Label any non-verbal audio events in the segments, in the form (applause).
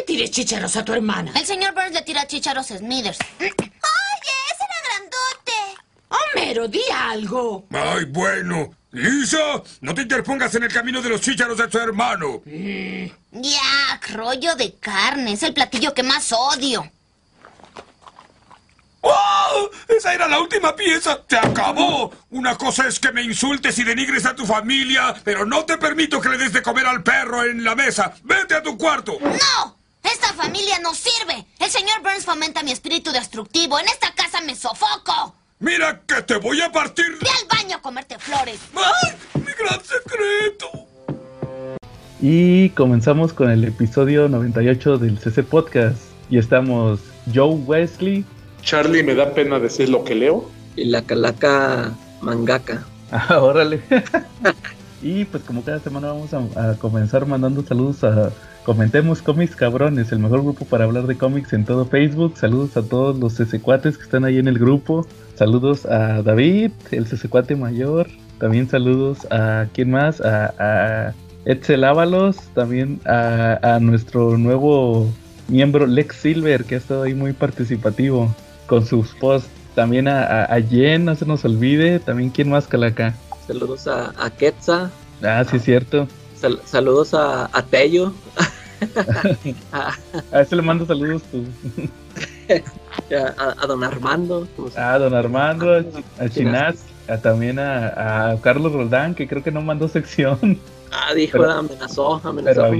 le tires chícharos a tu hermana. El señor Burns le tira chícharos a Smithers. Oye, ese era grandote. Homero, di algo. Ay, bueno. Lisa, no te interpongas en el camino de los chícharos de tu hermano. Ya, rollo de carne. Es el platillo que más odio. ¡Oh! Esa era la última pieza. ¡Se acabó! Una cosa es que me insultes y denigres a tu familia, pero no te permito que le des de comer al perro en la mesa. ¡Vete a tu cuarto! ¡No! Esta familia no sirve. El señor Burns fomenta mi espíritu destructivo. En esta casa me sofoco. ¡Mira que te voy a partir! Ve al baño a comerte flores. ¡Ay! ¡Mi gran secreto! Y comenzamos con el episodio 98 del CC Podcast. Y estamos Joe Wesley. Charlie, me da pena decir lo que leo. Y la calaca mangaka. (laughs) Ah, órale. (laughs) y pues como cada semana vamos a, a, comenzar mandando saludos a Comentemos Cómics Cabrones, el mejor grupo para hablar de cómics en todo Facebook. Saludos a todos los CC4 que están ahí en el grupo. Saludos a David, el CC4 mayor. También saludos a quién más, a, a Etzel Ábalos, también a, a nuestro nuevo miembro Lex Silver, que ha estado ahí muy participativo con sus posts. También a, a, a, Jen, no se nos olvide. También, ¿quién más, Calaca? Saludos a, a Quetza. Ah, sí, es cierto. Sal saludos a, a Tello. (laughs) (laughs) a, ese le mando saludos (laughs) tú. a, a, don Armando. A don Armando, a, a Chinaz, a, también a, a, Carlos Roldán, que creo que no mandó sección. Ah, dijo, pero, amenazó, amenazó.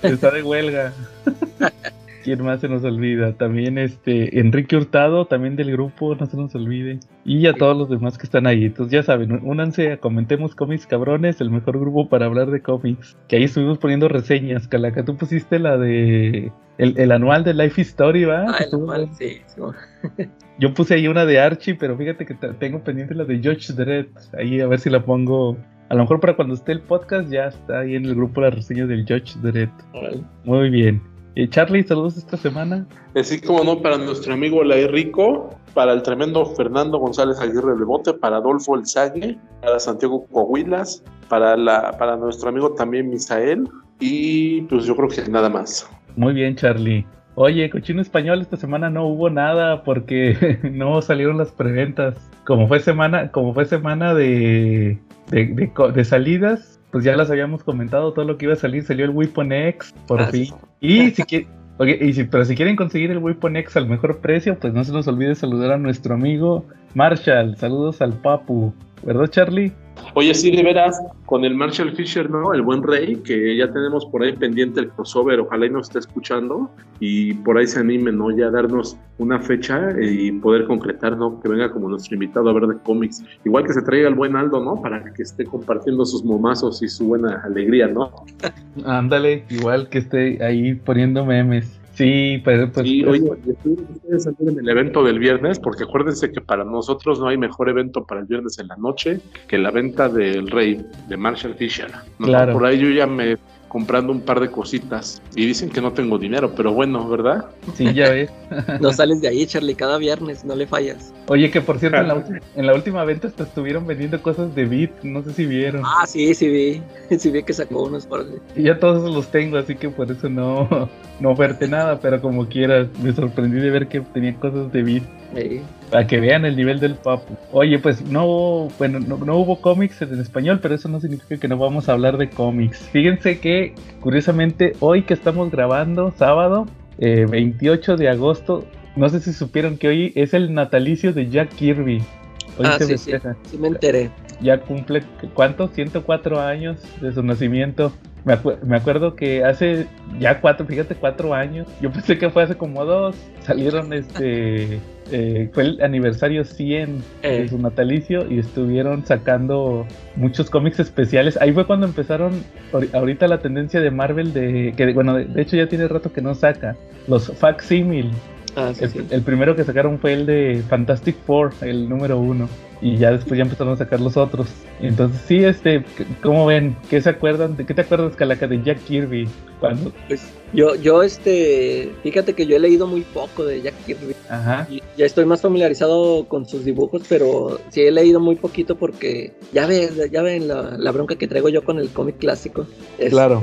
Pero está de huelga. (laughs) ¿Quién más se nos olvida? También este Enrique Hurtado, también del grupo, no se nos olvide. Y a todos los demás que están ahí. Entonces ya saben, únanse a Comentemos Cómics Cabrones, el mejor grupo para hablar de cómics. Que ahí estuvimos poniendo reseñas. Calaca, tú pusiste la de... El, el anual de Life Story, ¿va? Ah, el anual, sí. sí. (laughs) Yo puse ahí una de Archie, pero fíjate que tengo pendiente la de George Dredd. Ahí a ver si la pongo a lo mejor para cuando esté el podcast ya está ahí en el grupo la reseña del Judge Dredd. Muy bien. Eh, Charlie, saludos esta semana. Así como no, para nuestro amigo Lai Rico, para el tremendo Fernando González Aguirre de Bote, para Adolfo El Sague, para Santiago Coahuilas, para, la, para nuestro amigo también Misael, y pues yo creo que nada más. Muy bien, Charlie. Oye, cochino español, esta semana no hubo nada porque (laughs) no salieron las preventas. Como fue semana, como fue semana de, de, de, de, salidas, pues ya las habíamos comentado, todo lo que iba a salir, salió el Weapon X, por ah, fin. Sí. Y si quieren, okay, y si, pero si quieren conseguir el Weapon X al mejor precio, pues no se nos olvide saludar a nuestro amigo Marshall. Saludos al Papu, ¿verdad Charlie? Oye, sí, de veras, con el Marshall Fisher, ¿no? El buen rey, que ya tenemos por ahí pendiente el crossover, ojalá y nos esté escuchando y por ahí se anime, ¿no? Ya darnos una fecha y poder concretar, ¿no? Que venga como nuestro invitado a ver de cómics. Igual que se traiga el buen Aldo, ¿no? Para que esté compartiendo sus momazos y su buena alegría, ¿no? (laughs) Ándale, igual que esté ahí poniendo memes. Sí, pero pues. Sí, oye, ustedes en el evento del viernes, porque acuérdense que para nosotros no hay mejor evento para el viernes en la noche que la venta del Rey de Marshall Fisher. ¿no? Claro. Por ahí yo ya me comprando un par de cositas y dicen que no tengo dinero, pero bueno, ¿verdad? Sí, ya ves. (laughs) no sales de ahí, Charlie, cada viernes, no le fallas. Oye, que por cierto, en la, en la última venta hasta estuvieron vendiendo cosas de Beat, no sé si vieron. Ah, sí, sí vi, (laughs) sí vi que sacó unos por ahí. Y ya todos los tengo, así que por eso no, (laughs) no oferte nada, pero como quieras, me sorprendí de ver que tenían cosas de Beat. Sí. Para que vean el nivel del papu. Oye, pues no, bueno, no, no, hubo cómics en español, pero eso no significa que no vamos a hablar de cómics. Fíjense que, curiosamente, hoy que estamos grabando, sábado, eh, 28 de agosto, no sé si supieron que hoy es el natalicio de Jack Kirby. Hoy ah, sí, sí, sí, me enteré. Ya cumple, ¿cuánto? 104 años de su nacimiento. Me, acu me, acuerdo que hace ya cuatro, fíjate, cuatro años. Yo pensé que fue hace como dos. Salieron este. (laughs) Eh, fue el aniversario 100 eh. de su natalicio y estuvieron sacando muchos cómics especiales. Ahí fue cuando empezaron ahorita la tendencia de Marvel de que bueno, de, de hecho ya tiene rato que no saca los facsimil. Ah, sí, el, sí. el, primero que sacaron fue el de Fantastic Four, el número uno. Y ya después ya empezaron a sacar los otros. Entonces, sí, este, ¿cómo ven? ¿Qué se acuerdan? ¿De qué te acuerdas, Calaca, de Jack Kirby? ¿Cuándo? Pues yo, yo, este, fíjate que yo he leído muy poco de Jack Kirby. Ajá. Y ya estoy más familiarizado con sus dibujos, pero sí he leído muy poquito porque ya ven, ya ven la, la bronca que traigo yo con el cómic clásico. Claro.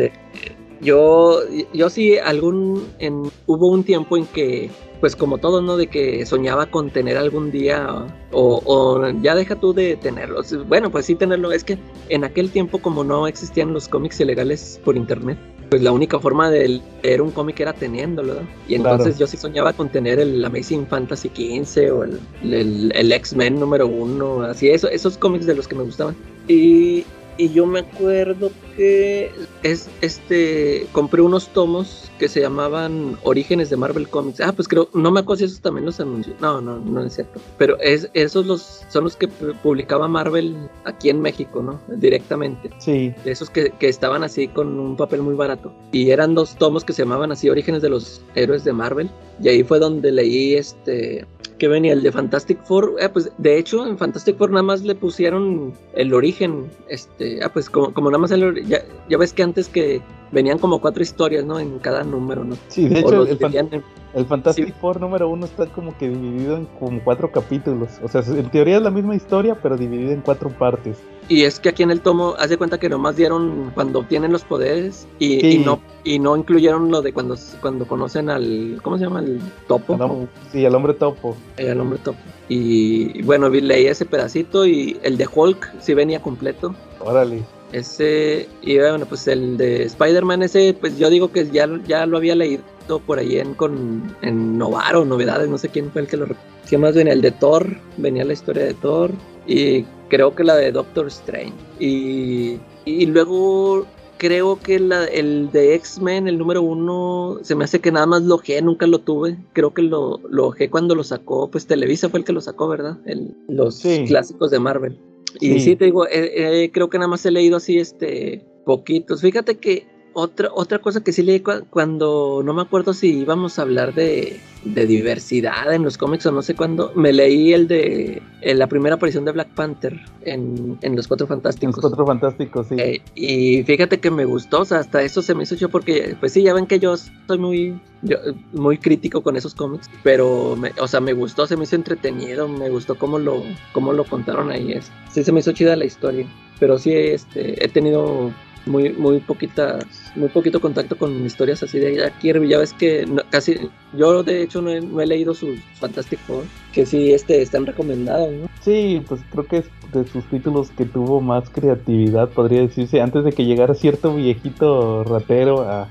Yo, yo sí, algún, en, hubo un tiempo en que, pues como todo, ¿no? De que soñaba con tener algún día, o, o ya deja tú de tenerlo. Bueno, pues sí tenerlo. Es que en aquel tiempo, como no existían los cómics ilegales por internet, pues la única forma de leer un cómic era teniéndolo, ¿no? Y entonces Claro. yo sí soñaba con tener el Amazing Fantasy XV o el, el, el X-Men número uno, así, eso, esos cómics de los que me gustaban. Y, y yo me acuerdo que es este compré unos tomos que se llamaban Orígenes de Marvel Comics. Ah, pues creo, no me acuerdo si esos también los anunció. No, no, no es cierto. Pero es, esos los, son los que pu- publicaba Marvel aquí en México, ¿no? Directamente Sí, de esos que, que estaban así con un papel muy barato. Y eran dos tomos que se llamaban así Orígenes de los Héroes de Marvel. Y ahí fue donde leí este que venía el de Fantastic Four. Eh, pues de hecho en Fantastic Four nada más le pusieron el origen. Este, ah, pues como, como nada más el ya, ya ves que antes que venían como cuatro historias, ¿no? En cada número, ¿no? sí, de hecho, el, fan- dividían en- el Fantastic Sí. Four número uno está como que dividido en como cuatro capítulos. O sea, en teoría es la misma historia, pero dividida en cuatro partes. Y es que aquí en el tomo, haz de cuenta que nomás dieron cuando obtienen los poderes y, Sí. y no y no incluyeron lo de cuando, cuando conocen al, ¿cómo se llama? El topo. Al sí, al hombre topo. El hombre topo. Y bueno, vi- leí ese pedacito y el de Hulk sí venía completo. Órale. Ese, y bueno, pues el de Spider-Man, ese, pues yo digo que ya, ya lo había leído por ahí en, con, en Novaro, novedades, no sé quién fue el que lo ¿Qué más venía? El de Thor, venía la historia de Thor, y creo que la de Doctor Strange. Y, y luego creo que la, el de X-Men, el número uno, se me hace que nada más lo ojé, nunca lo tuve. Creo que lo, lo ojé cuando lo sacó, pues Televisa fue el que lo sacó, ¿verdad? El- los Sí. clásicos de Marvel. Y Sí. sí, te digo, eh, eh, creo que nada más he leído así, este, poquitos. Fíjate que otra, otra cosa que sí leí cua- cuando, no me acuerdo si íbamos a hablar de, de diversidad en los cómics o no sé cuándo, me leí el de en la primera aparición de Black Panther en, en Los Cuatro Los Fantásticos. cuatro fantásticos, sí. Eh, y fíjate que me gustó, o sea, hasta eso se me hizo yo porque, pues sí, ya ven que yo soy muy, yo- muy crítico con esos cómics, pero, me- o sea, me gustó, se me hizo entretenido, me gustó cómo lo, cómo lo contaron ahí, es, sí se me hizo chida la historia, pero sí, este, he tenido muy, muy poquitas, muy poquito contacto con historias así de Jack Kirby, ya ves que casi, yo de hecho no he, no he leído sus Fantastic Four, que sí, este, están recomendados, ¿no? Sí, pues creo que es de sus títulos que tuvo más creatividad, podría decirse, antes de que llegara cierto viejito ratero a,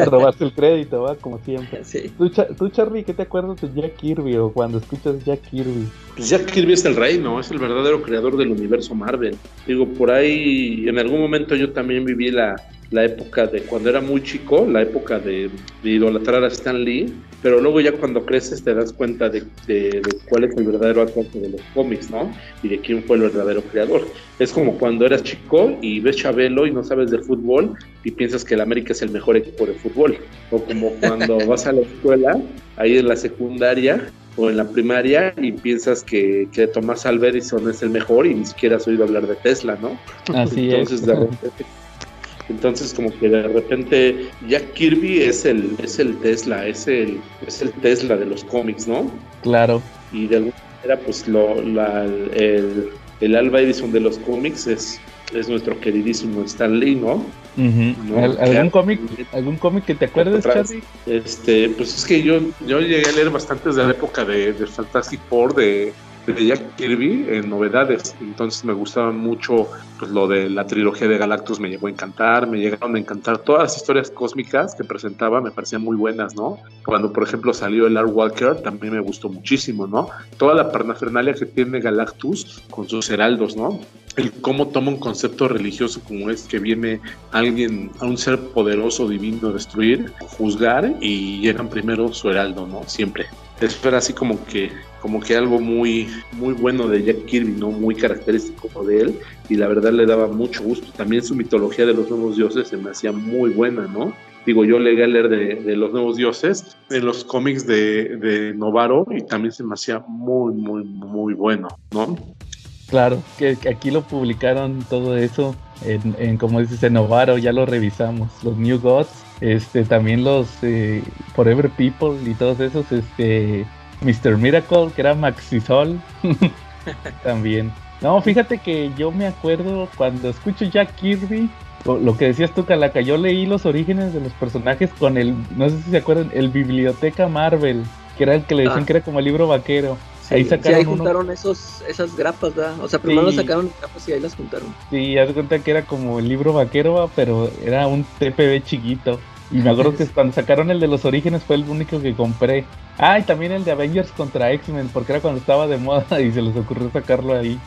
a robarse el crédito, ¿va? Como siempre. Sí. ¿Tú, Cha- tú, Charlie, qué te acuerdas de Jack Kirby o cuando escuchas Jack Kirby? Pues Jack Kirby es el rey, ¿no? Es el verdadero creador del universo Marvel. Digo, por ahí, en algún momento yo también viví la, la época de cuando era muy chico, la época de, de idolatrar a Stan Lee, pero luego ya cuando creces te das cuenta de, de- de cuál es el verdadero alcance de los cómics, ¿no? Y de quién fue el verdadero creador. Es como cuando eras chico y ves Chabelo y no sabes de fútbol y piensas que el América es el mejor equipo de fútbol. O como cuando (laughs) vas a la escuela, ahí en la secundaria, o en la primaria y piensas que, que Tomás Alva Edison es el mejor y ni siquiera has oído hablar de Tesla, ¿no? Así entonces, es. de repente, (laughs) entonces como que de repente Jack Kirby es el, es el Tesla, es el, es el Tesla de los cómics, ¿no? Claro. Y de alguna manera pues lo, la- el, el Alva Edison de los cómics es, es nuestro queridísimo Stan Lee, ¿no? ¿Al- ¿Algún claro. cómic algún cómic que te acuerdes. Charlie? Este, pues es que yo, yo llegué a leer bastantes de la época de, de Fantastic Four, de, de Jack Kirby, en novedades. Entonces me gustaba mucho pues, lo de la trilogía de Galactus, me llegó a encantar, me llegaron a encantar todas las historias cósmicas que presentaba, me parecían muy buenas, ¿no? Cuando, por ejemplo, salió el Art Walker, también me gustó muchísimo, ¿no? Toda la parnafernalia que tiene Galactus con sus heraldos, ¿no? El cómo toma un concepto religioso como es que viene alguien, a un ser poderoso, divino, destruir, juzgar y llegan primero su heraldo, ¿no? Siempre. Eso era así como que, como que algo muy, muy bueno de Jack Kirby, ¿no? Muy característico de él y la verdad le daba mucho gusto. También su mitología de los nuevos dioses se me hacía muy buena, ¿no? Digo, yo llegué a leer de, de los nuevos dioses en los cómics de, de Novaro y también se me hacía muy, muy, muy bueno, ¿no? Claro, que, que aquí lo publicaron todo eso en, en, como dices, en Novaro, ya lo revisamos. Los New Gods, este, también los eh, Forever People y todos esos, este, Mr. Miracle, que era Maxisol, (laughs) también. No, fíjate que yo me acuerdo cuando escucho Jack Kirby, lo, lo que decías tú, Calaca, yo leí los orígenes de los personajes con el, no sé si se acuerdan, el Biblioteca Marvel, que era el que le decían Ah. que era como el libro vaquero. Sí, ahí sí, sacaron ahí uno- juntaron esos, esas grapas, ¿verdad? O sea, primero Sí. sacaron grapas y ahí las juntaron. Sí, haz cuenta que era como el libro vaquero, va, pero era un TPB chiquito. Y me acuerdo que cuando sacaron el de los orígenes fue el único que compré. Ah, y también el de Avengers contra X-Men, porque era cuando estaba de moda (laughs) y se les ocurrió sacarlo ahí.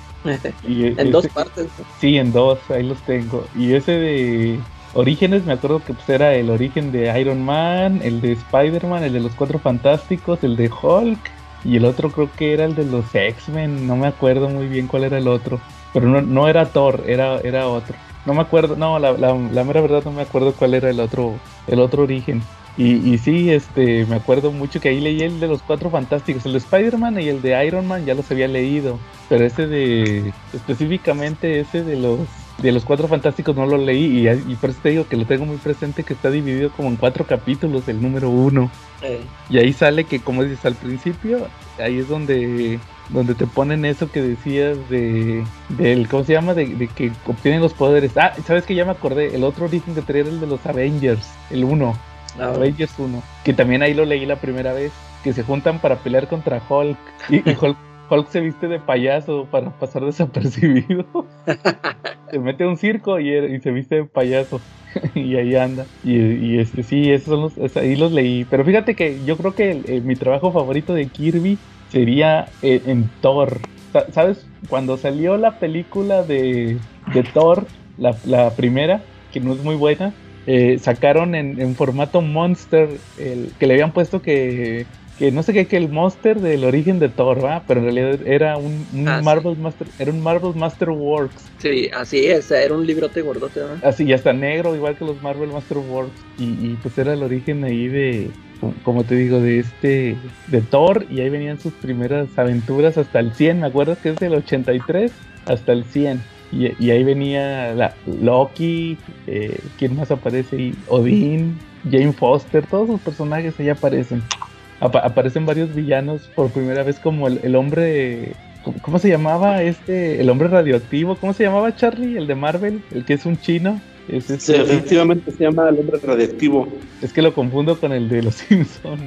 Y (laughs) e- en dos partes. Sí, en dos, ahí los tengo. Y ese de Orígenes, me acuerdo que pues era el origen de Iron Man, el de Spider-Man, el de los Cuatro Fantásticos, el de Hulk, y el otro creo que era el de los X-Men, no me acuerdo muy bien cuál era el otro. Pero no, no era Thor, era, era otro. No me acuerdo, no, la, la, la mera verdad no me acuerdo cuál era el otro, el otro origen. Y, y sí, este, me acuerdo mucho que ahí leí el de los Cuatro Fantásticos, el de Spider-Man y el de Iron Man ya los había leído. Pero ese de, específicamente ese de los, de los Cuatro Fantásticos no lo leí y, y por eso te digo que lo tengo muy presente que está dividido como en cuatro capítulos, el número uno. Eh, Y ahí sale que, como dices al principio, ahí es donde, donde te ponen eso que decías de, del, ¿cómo se llama? De, de que obtienen los poderes. Ah, ¿sabes que Ya me acordé, el otro origen que traía era el de los Avengers, el uno. ah, Avengers 1, que también ahí lo leí la primera vez, que se juntan para pelear contra Hulk y, y Hulk, (laughs) Hulk se viste de payaso para pasar desapercibido. (laughs) se mete a un circo y, y se viste de payaso (laughs) y ahí anda. Y, y, este sí, esos son los, ahí los leí. Pero fíjate que yo creo que el- el- mi trabajo favorito de Kirby sería eh, en Thor. Sa- ¿Sabes? Cuando salió la película de, de Thor, la, la primera, que no es muy buena, eh, sacaron en, en formato Monster, el, que le habían puesto que, que no sé qué, que el Monster del origen de Thor, ¿va? Pero en realidad era un, un Ah, sí. Marvel Master, era un Marvel Master Works. Sí, así es, era un librote gordote, ¿no? Así, y hasta negro, igual que los Marvel Master Works. Y, y, pues era el origen ahí de, como- te digo, de este, de Thor. Y ahí venían sus primeras aventuras hasta el 100. Me acuerdo que es del 83 hasta el 100. Y, ahí venía Loki, eh, ¿quién más aparece ahí? Odín, Jane Foster, todos los personajes ahí aparecen. Apa- aparecen varios villanos por primera vez como el, hombre... ¿cómo- ¿Cómo se llamaba este? El hombre radioactivo. ¿Cómo se llamaba Charlie? El de Marvel, el que es un chino. Es, Sí, este- efectivamente se llama el hombre radiactivo. es que lo confundo con el de los (laughs) Simpsons.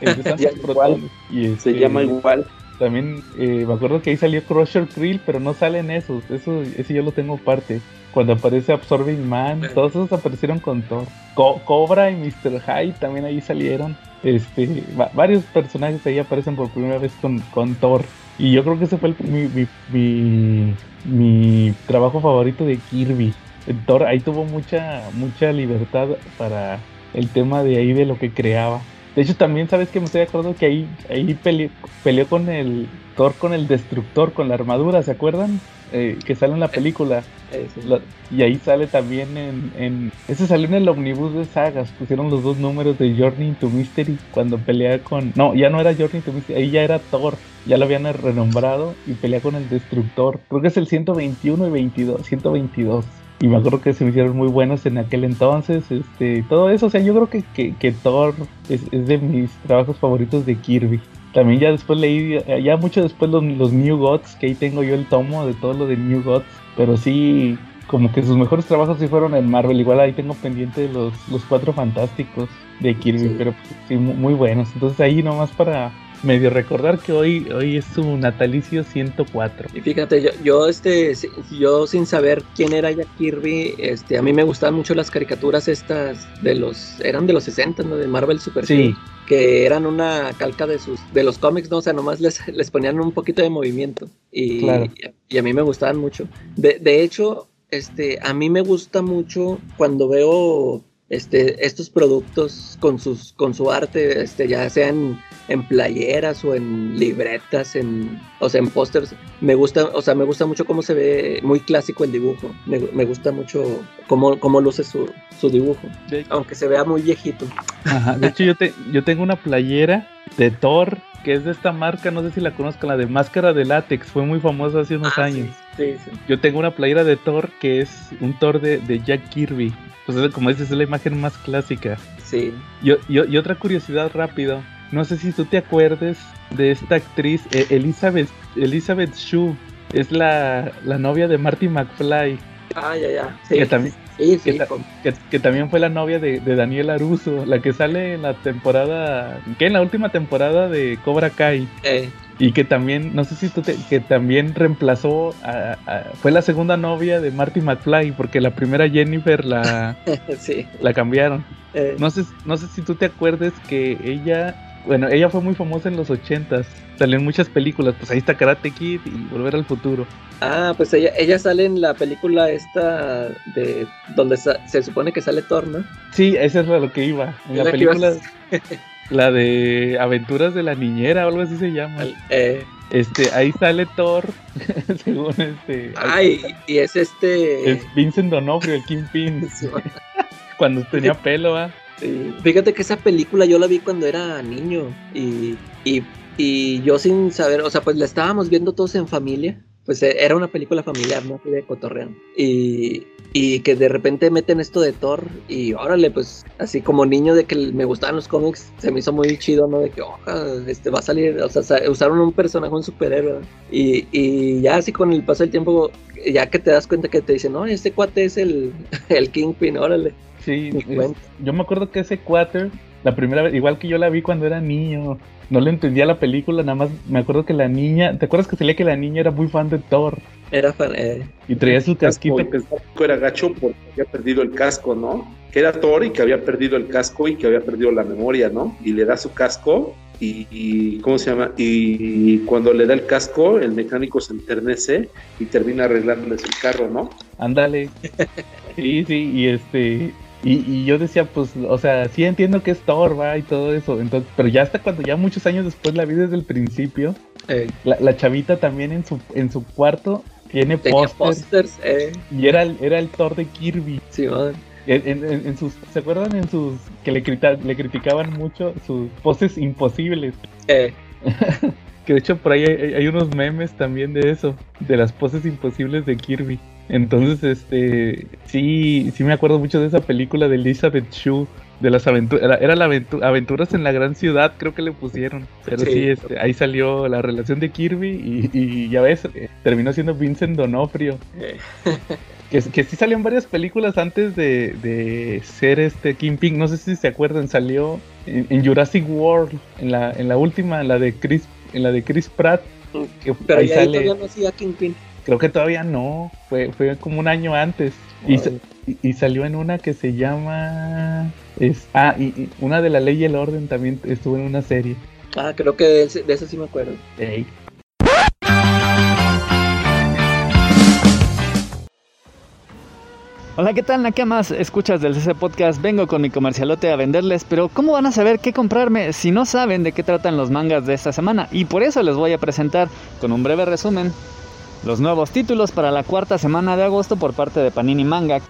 el de Santos Ya, igual. Protones. Y Se este, llama igual. También eh, me acuerdo que ahí salió Crusher Krill, pero no salen esos. Eso, ese yo lo tengo aparte. Cuando aparece Absorbing Man, todos esos aparecieron con Thor. Co- Cobra y Mr. Hyde también ahí salieron. Este, va- varios personajes ahí aparecen por primera vez con, con Thor. Y yo creo que ese fue el- mi, mi, mi, mi trabajo favorito de Kirby. Thor ahí tuvo mucha, mucha libertad para el tema de ahí de lo que creaba. De hecho, también sabes que me estoy acordando que ahí, ahí pele- peleó con el Thor con el destructor, con la armadura, ¿se acuerdan? Eh, que sale en la película. Eh, sí. La- y ahí sale también en, en- Ese salió en el omnibus de sagas. Pusieron los dos números de Journey into Mystery cuando pelea con. No, ya no era Journey into Mystery, ahí ya era Thor. Ya lo habían renombrado y pelea con el destructor. Creo que es el 121 y 22. 122. Y me acuerdo que se me hicieron muy buenos en aquel entonces. Este, todo eso. O sea, yo creo que, que, que Thor es, es de mis trabajos favoritos de Kirby. También ya después leí, eh, ya mucho después los, los New Gods, que ahí tengo yo el tomo de todo lo de New Gods. Pero sí, como que sus mejores trabajos sí fueron en Marvel. Igual ahí tengo pendiente los, los cuatro fantásticos de Kirby, Sí. pero sí, mu- muy buenos. Entonces ahí nomás para medio recordar que hoy, hoy es su natalicio 104. Y fíjate, yo, yo, este, yo sin saber quién era Jack Kirby, este, a mí me gustaban mucho las caricaturas estas de los, eran de los 60, ¿no? De Marvel Super Sí, que eran una calca de sus, de los cómics, ¿no? O sea, nomás les, les ponían un poquito de movimiento. Y, Claro. y a mí me gustaban mucho. De, de hecho, este, a mí me gusta mucho cuando veo este, estos productos con sus, con su arte, este, ya sean en playeras o en libretas, en, o sea, en pósters. Me gusta, o sea, me gusta mucho cómo se ve muy clásico el dibujo. Me, me gusta mucho cómo, cómo luce su, su dibujo, aunque se vea muy viejito. ajá, de hecho yo, te, yo tengo una playera de Thor, que es de esta marca, no sé si la conozcan, la de máscara de látex, fue muy famosa hace unos Ah, años. Sí, sí. Yo tengo una playera de Thor que es un Thor de, de Jack Kirby. Pues es- como dices, es la imagen más clásica. Sí. Y, y- y otra curiosidad rápido. No sé si tú te acuerdes de esta actriz, eh, Elizabeth, Elizabeth Shue. Es la, la novia de Marty McFly. Ah, ya, ya. Sí, Que también, sí, sí, que ta- con- que, que también fue la novia de, de Daniel Aruso, la que sale en la temporada, que en la última temporada de Cobra Kai. eh, Y que también, no sé si tú te, que también reemplazó a, a- fue la segunda novia de Marty McFly, porque la primera Jennifer la, (laughs) sí. la cambiaron. eh, No sé, no sé si tú te acuerdes que ella, bueno, ella fue muy famosa en los ochentas, salió en muchas películas, pues ahí está Karate Kid y Volver al Futuro. Ah, pues ella, ella sale en la película esta de donde sa- se supone que sale Thor, ¿no? Sí, esa es a lo que iba. En la película, (laughs) la de Aventuras de la Niñera o algo así se llama. Eh, Este, ahí sale Thor, (laughs) según este. ay, y es este. Es Vincent Donofrio, el Kingpin, (laughs) (laughs) cuando tenía pelo, ¿ah? sí. Fíjate que esa película yo la vi cuando era niño y, y, y yo sin saber, o sea, pues la estábamos viendo todos en familia. Pues eh, era una película familiar, ¿no? De cotorreo. Y, y que de repente meten esto de Thor y órale, pues así como niño de que me gustaban los cómics, se me hizo muy chido, ¿no? De que, oja, este va a salir, o sea, sa- usaron un personaje, un superhéroe. Y, y ya así con el paso del tiempo, ya que te das cuenta que te dicen, no, este cuate es el, (laughs) el Kingpin, órale. Sí, es- yo me acuerdo que ese cuatro, la primera vez, igual que yo la vi cuando era niño, no le entendía la película, nada más me acuerdo que la niña, ¿te acuerdas que salía que la niña era muy fan de Thor? Era fan, eh, Y traía su casco casquito. que era gacho porque había perdido el casco, ¿no? Que era Thor y que había perdido el casco y que había perdido la memoria, ¿no? Y le da su casco y, y- ¿cómo se llama? Y cuando le da el casco, el mecánico se enternece y termina arreglándoles el carro, ¿no? Ándale. Sí, sí, y este. Y, y yo decía, pues, o sea, sí entiendo que es Thor, va, y todo eso. Entonces, pero ya hasta cuando ya muchos años después la vi desde el principio, eh, la, la chavita también en su, en su cuarto tiene pósters. eh, Y era, el- era el Thor de Kirby. Simón. En, en- en- en sus, ¿Se acuerdan en sus que le, crita- le criticaban mucho sus poses imposibles? Eh, (laughs) Que de hecho por ahí hay, hay unos memes también de eso, de las poses imposibles de Kirby. Entonces, este, sí, sí me acuerdo mucho de esa película de Elizabeth Shue, de las aventuras, era, la aventu- aventuras en la gran ciudad, creo que le pusieron. Pero sí, Sí. este, ahí salió la relación de Kirby y, y ya ves, eh, terminó siendo Vincent Donofrio. eh, Que, que sí salió en varias películas antes de, de ser este Kingpin. No sé si se acuerdan, salió en, en Jurassic World, en la, en la última, en la de Chris, en la de Chris Pratt. Que pero ahí sale, todavía no hacía Kingpin. Creo que todavía no, fue, fue como un año antes. Y, salió en una que se llama. Es, ah, y, y una de la ley y el orden también estuvo en una serie. Ah, creo que de, ese- de eso sí me acuerdo. Hola, ¿qué tal, Nakamas? Escuchas del CC Podcast. Vengo con mi comercialote a venderles, pero ¿cómo van a saber qué comprarme si no saben de qué tratan los mangas de esta semana? Y por eso les voy a presentar, con un breve resumen, los nuevos títulos para la cuarta semana de agosto por parte de Panini Manga.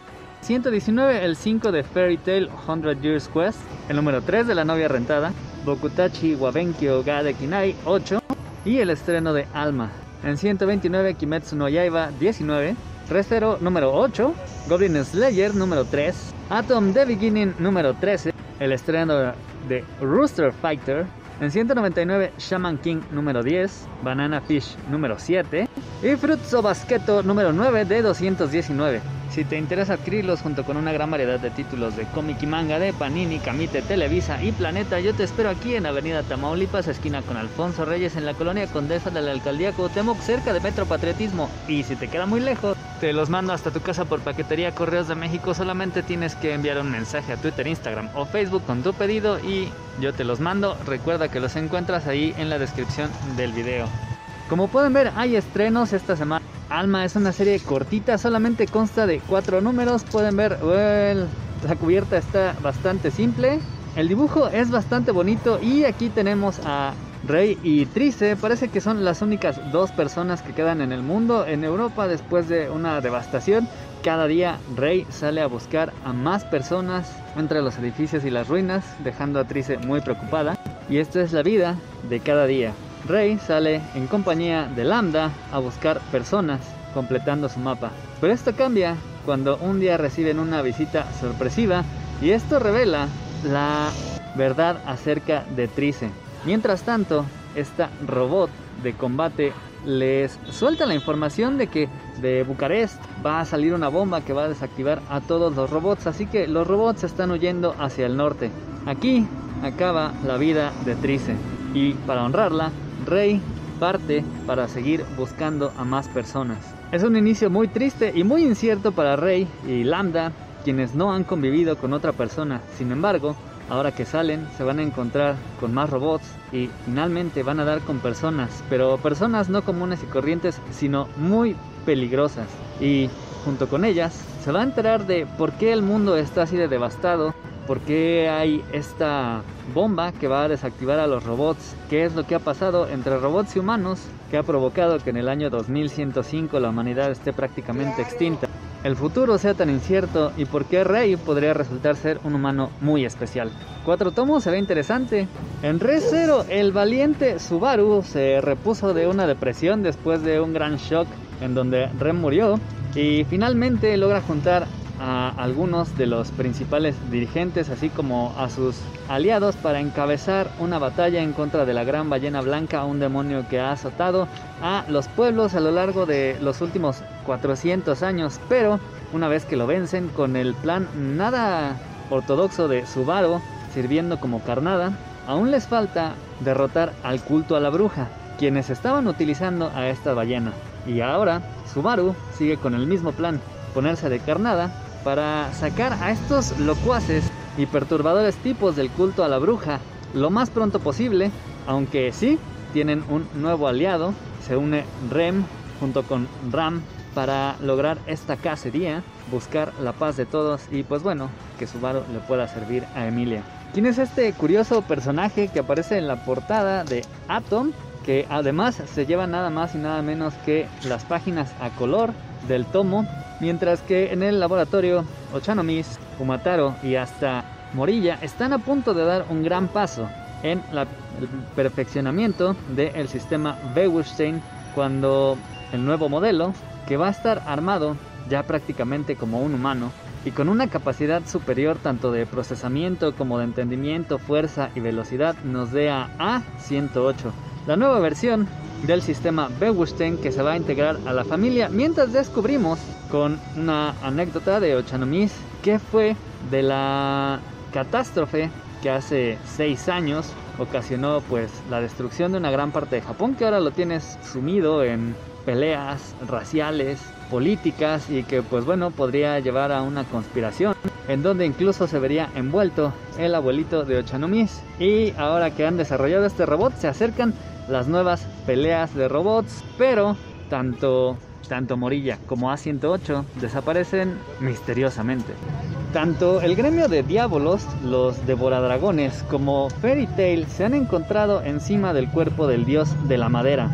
119, el 5 de Fairy Tail 100 Years Quest, el número 3 de La novia rentada, Bokutachi Wabenkyo ga de Kinai 8 y el estreno de Alma. En 129, Kimetsu no Yaiba 19, Restero número 8, Goblin Slayer número 3, Atom The Beginning número 13, el estreno de Rooster Fighter, en 199 Shaman King número 10, Banana Fish número 7 y Fruitso Basqueto número 9 de 219. Si te interesa adquirirlos junto con una gran variedad de títulos de cómic y manga de Panini, Camite, Televisa y Planeta, yo te espero aquí en Avenida Tamaulipas, esquina con Alfonso Reyes en la colonia Condesa de la Alcaldía Cuauhtémoc, cerca de Metro Patriotismo. Y si te queda muy lejos, te los mando hasta tu casa por paquetería Correos de México. Solamente tienes que enviar un mensaje a Twitter, Instagram o Facebook con tu pedido y yo te los mando. Recuerda que los encuentras ahí en la descripción del video. Como pueden ver, hay estrenos esta semana. Alma es una serie cortita, solamente consta de cuatro números. Pueden ver, la cubierta está bastante simple. El dibujo es bastante bonito y aquí tenemos a Rey y Trice. Parece que son las únicas dos personas que quedan en el mundo. En Europa después de una devastación. Cada día Rey sale a buscar a más personas entre los edificios y las ruinas, dejando a Trice muy preocupada. Y esta es la vida de cada día. Rey sale en compañía de Lambda a buscar personas, completando su mapa. Pero esto cambia cuando un día reciben una visita sorpresiva y esto revela la verdad acerca de Trice. Mientras tanto, esta robot de combate les suelta la información de que de Bucarest va a salir una bomba que va a desactivar a todos los robots, así que los robots están huyendo hacia el norte. Aquí acaba la vida de Trice y para honrarla, Rey parte para seguir buscando a más personas. Es un inicio muy triste y muy incierto para Rey y Lambda, quienes no han convivido con otra persona. Sin embargo, ahora que salen se van a encontrar con más robots y finalmente van a dar con personas, pero personas no comunes y corrientes, sino muy peligrosas. Y junto con ellas se va a enterar de por qué el mundo está así de devastado, por qué hay esta bomba que va a desactivar a los robots, qué es lo que ha pasado entre robots y humanos que ha provocado que en el año 2105 la humanidad esté prácticamente extinta el futuro sea tan incierto y por qué Rey podría resultar ser un humano muy especial. Cuatro tomos se ve interesante. En Re Zero, el valiente Subaru se repuso de una depresión después de un gran shock en donde Ren murió y finalmente logra juntar a algunos de los principales dirigentes, así como a sus aliados, para encabezar una batalla en contra de la gran ballena blanca, un demonio que ha azotado a los pueblos a lo largo de los últimos 400 años. Pero una vez que lo vencen, con el plan nada ortodoxo de Subaru sirviendo como carnada, aún les falta derrotar al culto a la bruja, quienes estaban utilizando a esta ballena. Y ahora Subaru sigue con el mismo plan, ponerse de carnada para sacar a estos locuaces y perturbadores tipos del culto a la bruja lo más pronto posible, aunque sí tienen un nuevo aliado, se une Rem junto con Ram para lograr esta cacería, buscar la paz de todos y pues bueno, que Subaru le pueda servir a Emilia. ¿Quién es este curioso personaje que aparece en la portada de Atom? Que además se lleva nada más y nada menos que las páginas a color del tomo mientras que en el laboratorio Ochanomis, Umataro y hasta Morilla están a punto de dar un gran paso en el perfeccionamiento del sistema Bewustein cuando el nuevo modelo, que va a estar armado ya prácticamente como un humano y con una capacidad superior tanto de procesamiento como de entendimiento, fuerza y velocidad, nos dé a A108. La nueva versión del sistema Bewustein que se va a integrar a la familia mientras descubrimos con una anécdota de Ochanomiz que fue de la catástrofe que hace seis años ocasionó pues la destrucción de una gran parte de Japón que ahora lo tienes sumido en peleas raciales, políticas y que pues bueno podría llevar a una conspiración en donde incluso se vería envuelto el abuelito de Ochanomiz y ahora que han desarrollado este robot se acercan las nuevas peleas de robots, pero tanto, tanto Morilla como A108 desaparecen misteriosamente. Tanto el gremio de diábolos, los devoradragones, como Fairy Tail se han encontrado encima del cuerpo del dios de la madera.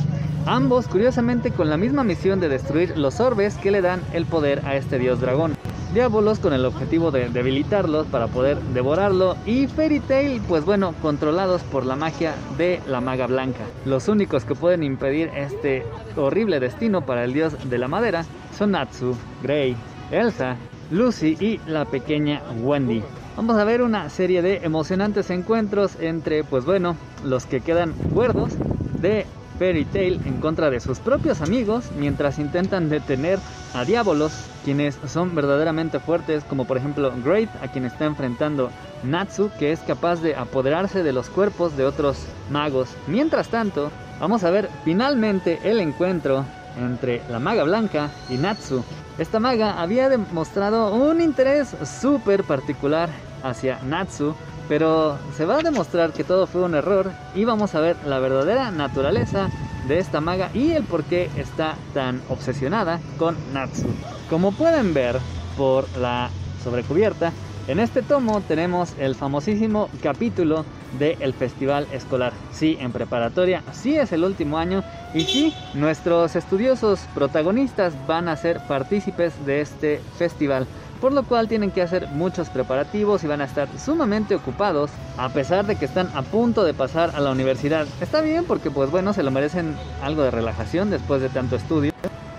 Ambos, curiosamente, con la misma misión de destruir los orbes que le dan el poder a este dios dragón. Diabolos con el objetivo de debilitarlos para poder devorarlo y Fairy Tail pues bueno controlados por la magia de la maga blanca. Los únicos que pueden impedir este horrible destino para el dios de la madera son Natsu, Grey, Elsa, Lucy y la pequeña Wendy. Vamos a ver una serie de emocionantes encuentros entre pues bueno los que quedan cuerdos de Fairy Tail en contra de sus propios amigos mientras intentan detener a Diabolos, quienes son verdaderamente fuertes, como por ejemplo Great, a quien está enfrentando Natsu, que es capaz de apoderarse de los cuerpos de otros magos. Mientras tanto, vamos a ver finalmente el encuentro entre la maga blanca y Natsu. Esta maga había demostrado un interés súper particular hacia Natsu, pero se va a demostrar que todo fue un error y vamos a ver la verdadera naturaleza de esta maga y el por qué está tan obsesionada con Natsu. Como pueden ver por la sobrecubierta, en este tomo tenemos el famosísimo capítulo del festival escolar. Sí, en preparatoria, sí es el último año y sí, nuestros estudiosos protagonistas van a ser partícipes de este festival por lo cual tienen que hacer muchos preparativos y van a estar sumamente ocupados a pesar de que están a punto de pasar a la universidad. Está bien porque pues bueno, se lo merecen algo de relajación después de tanto estudio,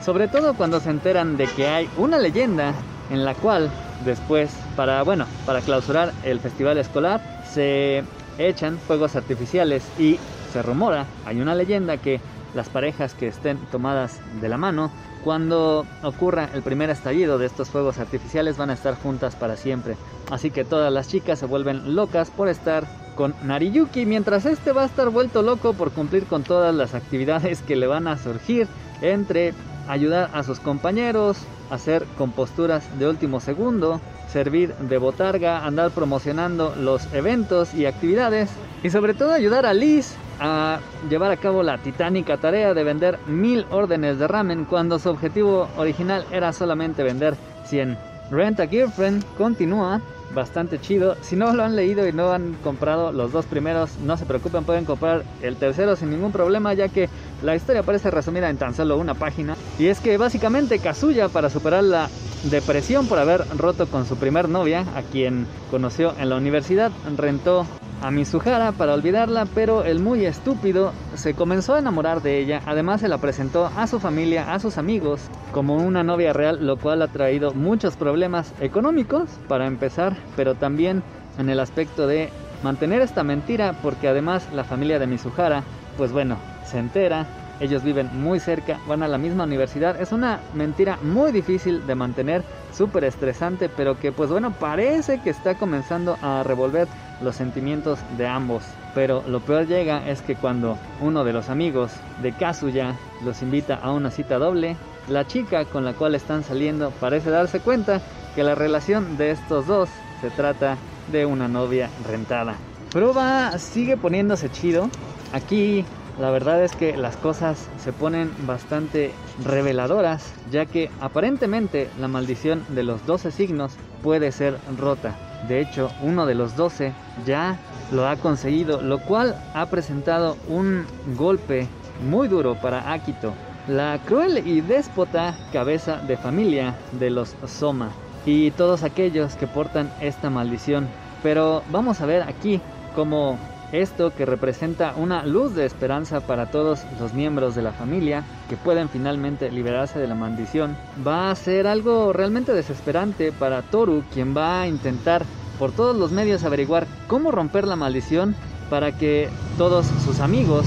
sobre todo cuando se enteran de que hay una leyenda en la cual después para bueno, para clausurar el festival escolar se echan fuegos artificiales y se rumora, hay una leyenda que las parejas que estén tomadas de la mano. Cuando ocurra el primer estallido de estos fuegos artificiales van a estar juntas para siempre. Así que todas las chicas se vuelven locas por estar con Nariyuki, mientras este va a estar vuelto loco por cumplir con todas las actividades que le van a surgir entre ayudar a sus compañeros, hacer composturas de último segundo, servir de botarga, andar promocionando los eventos y actividades y sobre todo ayudar a Liz a llevar a cabo la titánica tarea de vender mil órdenes de ramen cuando su objetivo original era solamente vender 100. Rent a Girlfriend continúa bastante chido. Si no lo han leído y no han comprado los dos primeros, no se preocupen, pueden comprar el tercero sin ningún problema, ya que la historia parece resumida en tan solo una página. Y es que básicamente Kazuya, para superar la depresión por haber roto con su primer novia, a quien conoció en la universidad, rentó a Mizuhara para olvidarla, pero el muy estúpido se comenzó a enamorar de ella. Además, se la presentó a su familia, a sus amigos, como una novia real, lo cual ha traído muchos problemas económicos para empezar, pero también en el aspecto de mantener esta mentira, porque además la familia de Mizuhara, pues bueno, se entera. Ellos viven muy cerca, van a la misma universidad. Es una mentira muy difícil de mantener, súper estresante, pero que pues bueno, parece que está comenzando a revolver los sentimientos de ambos. Pero lo peor llega es que cuando uno de los amigos de Kazuya los invita a una cita doble, la chica con la cual están saliendo parece darse cuenta que la relación de estos dos se trata de una novia rentada. Prueba sigue poniéndose chido. Aquí la verdad es que las cosas se ponen bastante reveladoras, ya que aparentemente la maldición de los 12 signos puede ser rota. De hecho, uno de los 12 ya lo ha conseguido, lo cual ha presentado un golpe muy duro para Akito, la cruel y déspota cabeza de familia de los Soma y todos aquellos que portan esta maldición. Pero vamos a ver aquí cómo esto que representa una luz de esperanza para todos los miembros de la familia que pueden finalmente liberarse de la maldición, va a ser algo realmente desesperante para Toru, quien va a intentar por todos los medios averiguar cómo romper la maldición para que todos sus amigos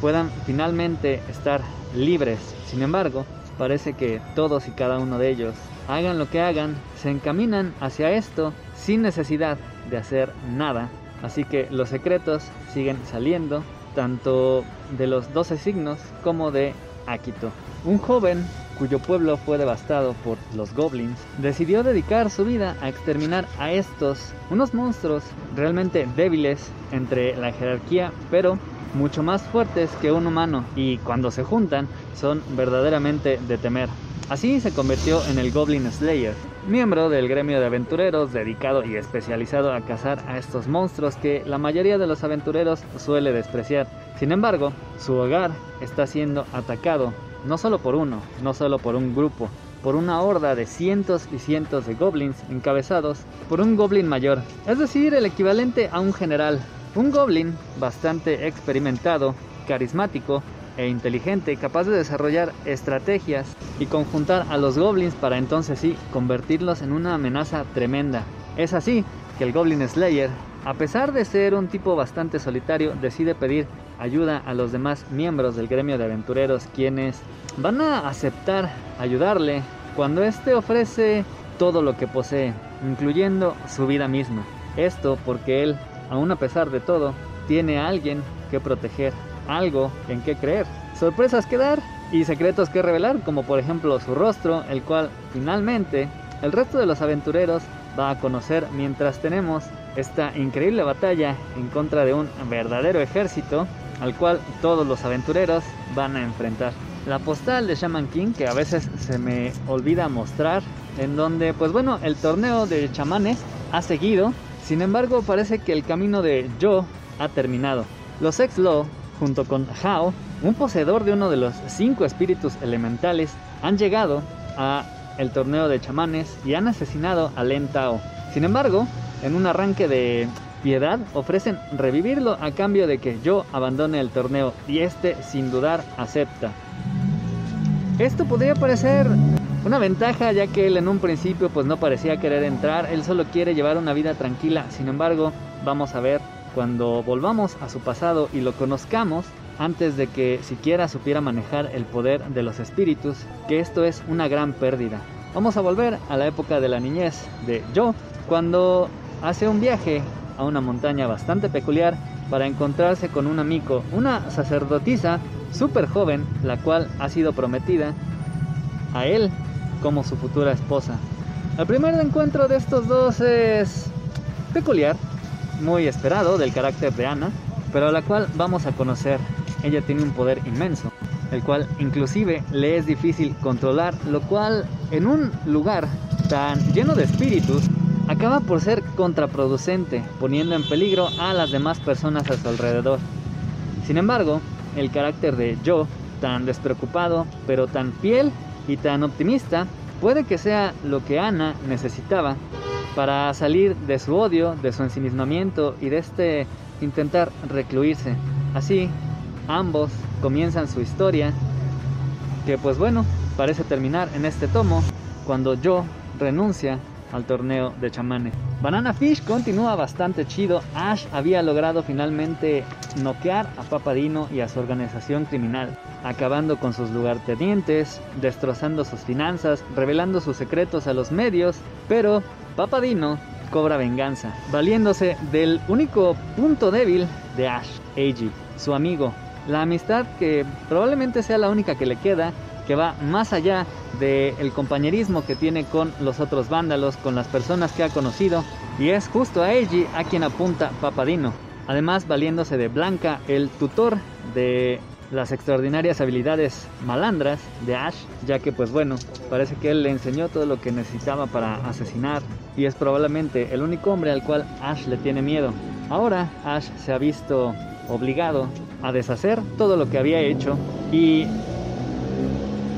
puedan finalmente estar libres. Sin embargo, parece que todos y cada uno de ellos, hagan lo que hagan, se encaminan hacia esto sin necesidad de hacer nada. Así que los secretos siguen saliendo, tanto de los 12 signos como de Akito. Un joven cuyo pueblo fue devastado por los goblins, decidió dedicar su vida a exterminar a estos, unos monstruos realmente débiles entre la jerarquía, pero mucho más fuertes que un humano y cuando se juntan son verdaderamente de temer. Así se convirtió en el Goblin Slayer, miembro del gremio de aventureros dedicado y especializado a cazar a estos monstruos que la mayoría de los aventureros suele despreciar. Sin embargo, su hogar está siendo atacado no solo por uno, no solo por un grupo, por una horda de cientos y cientos de goblins encabezados por un goblin mayor, es decir, el equivalente a un general, un goblin bastante experimentado, carismático e inteligente, capaz de desarrollar estrategias y conjuntar a los goblins para entonces sí convertirlos en una amenaza tremenda. Es así que el Goblin Slayer, a pesar de ser un tipo bastante solitario, decide pedir ayuda a los demás miembros del gremio de aventureros quienes van a aceptar ayudarle cuando éste ofrece todo lo que posee, incluyendo su vida misma. Esto porque él, aun a pesar de todo, tiene a alguien que proteger, algo en que creer, sorpresas que dar y secretos que revelar, como por ejemplo su rostro, el cual finalmente el resto de los aventureros va a conocer mientras tenemos esta increíble batalla en contra de un verdadero ejército al cual todos los aventureros van a enfrentar. La postal de Shaman King, que a veces se me olvida mostrar, en donde, pues bueno, el torneo de chamanes ha seguido, sin embargo parece que el camino de Yo ha terminado. Los ex-Law, junto con Hao, un poseedor de uno de los cinco espíritus elementales, han llegado a el torneo de chamanes y han asesinado a Len Tao. Sin embargo, en un arranque de piedad ofrecen revivirlo a cambio de que yo abandone el torneo y este sin dudar acepta. Esto podría parecer una ventaja ya que él en un principio pues no parecía querer entrar, él solo quiere llevar una vida tranquila, sin embargo vamos a ver cuando volvamos a su pasado y lo conozcamos, antes de que siquiera supiera manejar el poder de los espíritus, que esto es una gran pérdida. Vamos a volver a la época de la niñez de Joe, cuando hace un viaje a una montaña bastante peculiar para encontrarse con un amigo, una sacerdotisa súper joven, la cual ha sido prometida a él como su futura esposa. El primer encuentro de estos dos es peculiar, muy esperado del carácter de Ana, pero a la cual vamos a conocer. Ella tiene un poder inmenso, el cual inclusive le es difícil controlar, lo cual en un lugar tan lleno de espíritus acaba por ser contraproducente, poniendo en peligro a las demás personas a su alrededor. Sin embargo, el carácter de Joe, tan despreocupado, pero tan fiel y tan optimista, puede que sea lo que Ana necesitaba para salir de su odio, de su ensimismamiento y de este intentar recluirse. Así, ambos comienzan su historia, que pues bueno, parece terminar en este tomo, cuando Joe renuncia al torneo de chamanes. Banana Fish continúa bastante chido. Ash había logrado finalmente noquear a Papadino y a su organización criminal, acabando con sus lugartenientes, destrozando sus finanzas, revelando sus secretos a los medios, pero Papadino cobra venganza, valiéndose del único punto débil de Ash, Eiji, su amigo. La amistad que probablemente sea la única que le queda que va más allá del compañerismo que tiene con los otros vándalos, con las personas que ha conocido, y es justo a Eiji a quien apunta Papadino. Además, valiéndose de Blanca, el tutor de las extraordinarias habilidades malandras de Ash, ya que pues bueno, parece que él le enseñó todo lo que necesitaba para asesinar y es probablemente el único hombre al cual Ash le tiene miedo. Ahora Ash se ha visto obligado a deshacer todo lo que había hecho y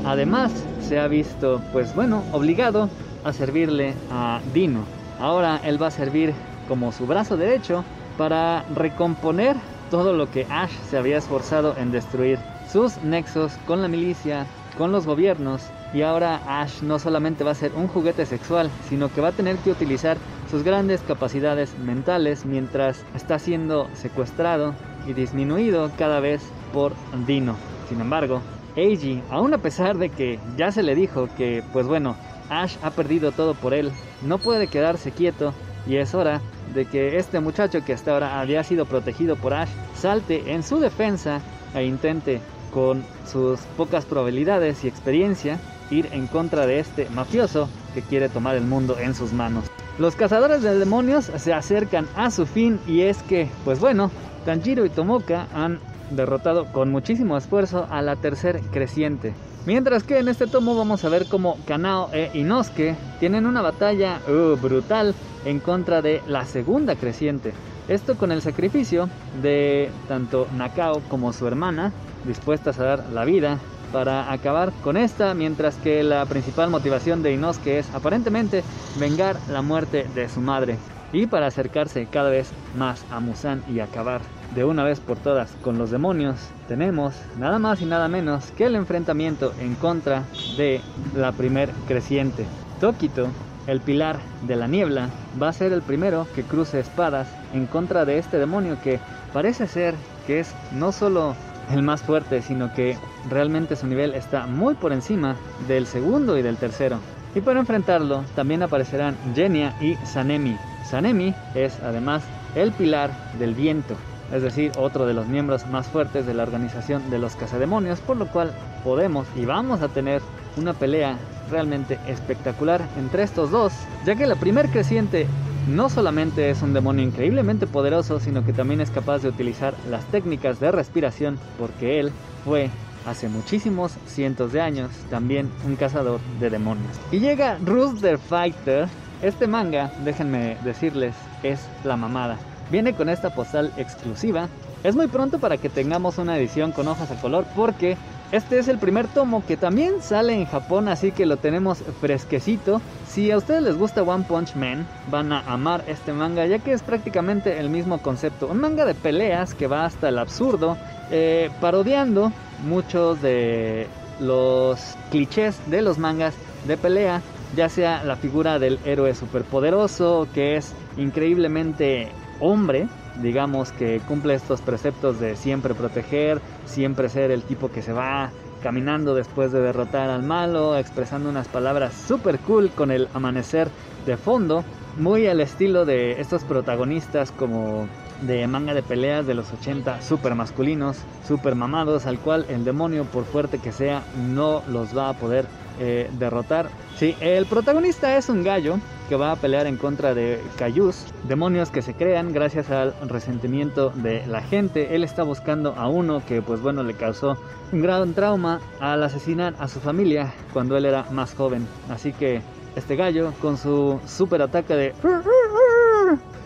Además, se ha visto, pues bueno, obligado a servirle a Dino. Ahora él va a servir como su brazo derecho para recomponer todo lo que Ash se había esforzado en destruir. Sus nexos con la milicia, con los gobiernos. Y ahora Ash no solamente va a ser un juguete sexual, sino que va a tener que utilizar sus grandes capacidades mentales mientras está siendo secuestrado y disminuido cada vez por Dino. Sin embargo, Eiji, aún a pesar de que ya se le dijo que, pues bueno, Ash ha perdido todo por él, no puede quedarse quieto y es hora de que este muchacho que hasta ahora había sido protegido por Ash salte en su defensa e intente con sus pocas probabilidades y experiencia ir en contra de este mafioso que quiere tomar el mundo en sus manos. Los cazadores de demonios se acercan a su fin y es que, pues bueno, Tanjiro y Tomoka han derrotado con muchísimo esfuerzo a la tercer creciente. Mientras que en este tomo vamos a ver cómo Kanao e Inosuke tienen una batalla uh, brutal en contra de la segunda creciente. Esto con el sacrificio de tanto Nakao como su hermana, dispuestas a dar la vida para acabar con esta, mientras que la principal motivación de Inosuke es aparentemente vengar la muerte de su madre y para acercarse cada vez más a Musan y acabar de una vez por todas con los demonios, tenemos nada más y nada menos que el enfrentamiento en contra de la primer creciente. Tokito, el pilar de la niebla, va a ser el primero que cruce espadas en contra de este demonio que parece ser que es no solo el más fuerte, sino que realmente su nivel está muy por encima del segundo y del tercero. Y para enfrentarlo también aparecerán Genia y Sanemi. Sanemi es además el pilar del viento, es decir, otro de los miembros más fuertes de la organización de los cazademonios, por lo cual podemos y vamos a tener una pelea realmente espectacular entre estos dos, ya que la primer creciente no solamente es un demonio increíblemente poderoso, sino que también es capaz de utilizar las técnicas de respiración, porque él fue hace muchísimos cientos de años también un cazador de demonios. Y llega Rooster Fighter. Este manga, déjenme decirles, es la mamada. Viene con esta postal exclusiva. Es muy pronto para que tengamos una edición con hojas a color porque este es el primer tomo que también sale en Japón, así que lo tenemos fresquecito. Si a ustedes les gusta One Punch Man, van a amar este manga, ya que es prácticamente el mismo concepto. Un manga de peleas que va hasta el absurdo, eh, parodiando muchos de los clichés de los mangas de pelea, ya sea la figura del héroe superpoderoso, que es increíblemente hombre, digamos que cumple estos preceptos de siempre proteger, siempre ser el tipo que se va caminando después de derrotar al malo, expresando unas palabras super cool con el amanecer de fondo, muy al estilo de estos protagonistas como de manga de peleas de los 80 super masculinos, super mamados, al cual el demonio, por fuerte que sea, no los va a poder eh, derrotar. Sí, el protagonista es un gallo que va a pelear en contra de Cayus, demonios que se crean gracias al resentimiento de la gente. Él está buscando a uno que, pues bueno, le causó un gran trauma al asesinar a su familia cuando él era más joven. Así que este gallo, con su super ataque de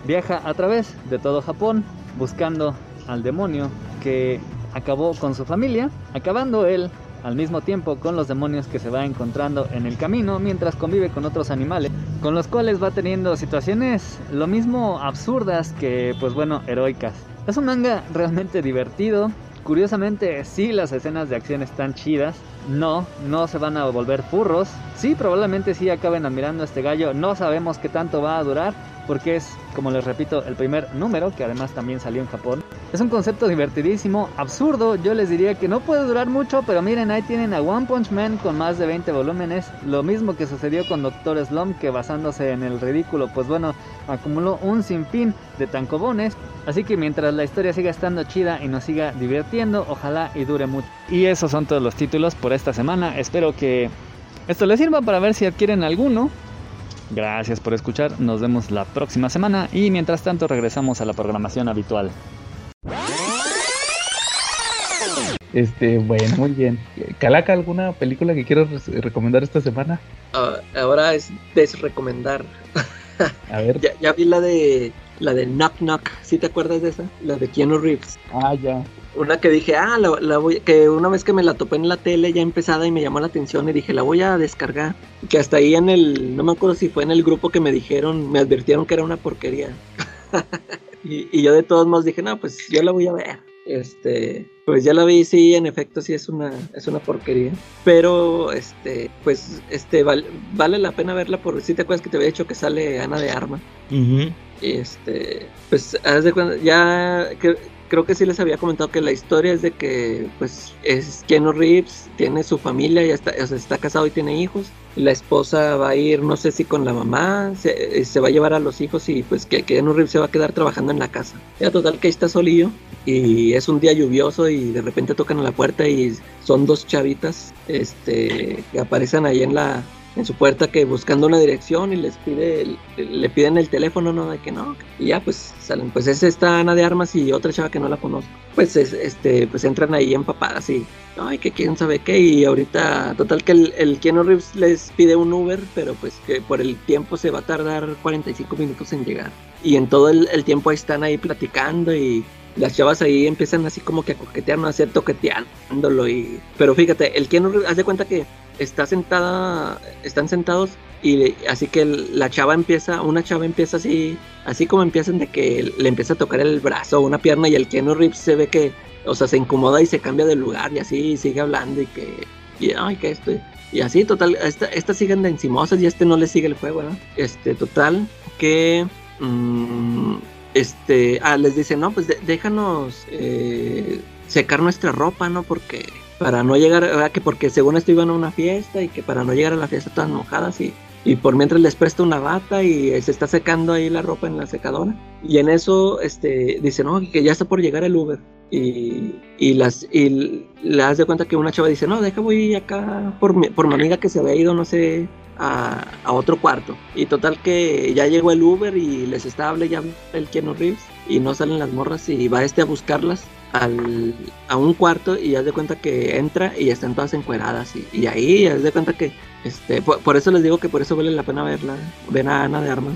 viaja a través de todo Japón buscando al demonio que acabó con su familia, acabando él al mismo tiempo con los demonios que se va encontrando en el camino mientras convive con otros animales con los cuales va teniendo situaciones lo mismo absurdas que pues bueno heroicas. Es un manga realmente divertido. Curiosamente sí las escenas de acción están chidas. No, no se van a volver furros. Sí, probablemente sí acaben admirando a este gallo. No sabemos qué tanto va a durar porque es, como les repito, el primer número, que además también salió en Japón. Es un concepto divertidísimo, absurdo, yo les diría que no puede durar mucho, pero miren, ahí tienen a One Punch Man con más de 20 volúmenes, lo mismo que sucedió con Doctor Slump, que basándose en el ridículo, pues bueno, acumuló un sinfín de tancobones, así que mientras la historia siga estando chida y nos siga divirtiendo, ojalá y dure mucho. Y esos son todos los títulos por esta semana, espero que esto les sirva para ver si adquieren alguno, Gracias por escuchar, nos vemos la próxima semana y mientras tanto regresamos a la programación habitual. Este, bueno, muy bien. Calaca, ¿alguna película que quieras recomendar esta semana? Ah, ahora es desrecomendar. A ver. (laughs) ya, ya vi la de la de Knock Knock, ¿sí te acuerdas de esa? La de Keanu Reeves. Ah, ya. Una que dije, ah, la, la voy, que una vez que me la topé en la tele ya empezada y me llamó la atención y dije, la voy a descargar. Que hasta ahí en el, no me acuerdo si fue en el grupo que me dijeron, me advirtieron que era una porquería. (laughs) y, y yo de todos modos dije, no, pues yo la voy a ver. Este, pues ya la vi, sí, en efecto sí es una, es una porquería. Pero, este, pues, este, vale, vale la pena verla por si te acuerdas que te había dicho que sale Ana de Arma. Este, pues, ya que, creo que sí les había comentado que la historia es de que, pues, es Keanu Reeves, tiene su familia, ya está, o sea, está casado y tiene hijos. La esposa va a ir, no sé si con la mamá, se, se va a llevar a los hijos y pues que Keanu Reeves se va a quedar trabajando en la casa. Ya total que ahí está solillo y es un día lluvioso y de repente tocan a la puerta y son dos chavitas, este, que aparecen ahí en la, en su puerta que buscando una dirección y les pide le piden el teléfono no de que no y ya pues salen. Pues es esta Ana de Armas y otra chava que no la conozco. Pues es, este pues entran ahí empapadas y ay que quién sabe qué y ahorita total que el, el Keanu Reeves les pide un Uber pero pues que por el tiempo se va a tardar 45 minutos en llegar. Y en todo el, el tiempo están ahí platicando y las chavas ahí empiezan así como que a coquetear, no a hacer toqueteándolo y... Pero fíjate, el Keanu Reeves, haz de cuenta que está sentada, están sentados y así que la chava empieza, una chava empieza así, así como empiezan de que le empieza a tocar el brazo una pierna y el Keanu Reeves se ve que, o sea, se incomoda y se cambia de lugar y así sigue hablando y que, y ay, que esto, y así, total, esta, estas siguen de encimosas y este no le sigue el juego, ¿verdad? Este, total, que, mm, este, ah, les dice, no, pues de- déjanos eh, secar nuestra ropa, ¿no? Porque para no llegar, ¿verdad? que porque según esto iban a una fiesta y que para no llegar a la fiesta todas mojadas y, y por mientras les presta una bata y se está secando ahí la ropa en la secadora. Y en eso, este, dice, no, que ya está por llegar el Uber. Y, y las y le das de cuenta que una chava dice, no, deja voy acá por mi, por mi amiga que se había ido, no sé, a, a otro cuarto. Y total que ya llegó el Uber y les está hable ya el Keanu Reeves y no salen las morras y va este a buscarlas al, a un cuarto y ya de cuenta que entra y están todas encueradas y, y ahí ya de cuenta que este por, por eso les digo que por eso vale la pena verla ver a Ana de Armas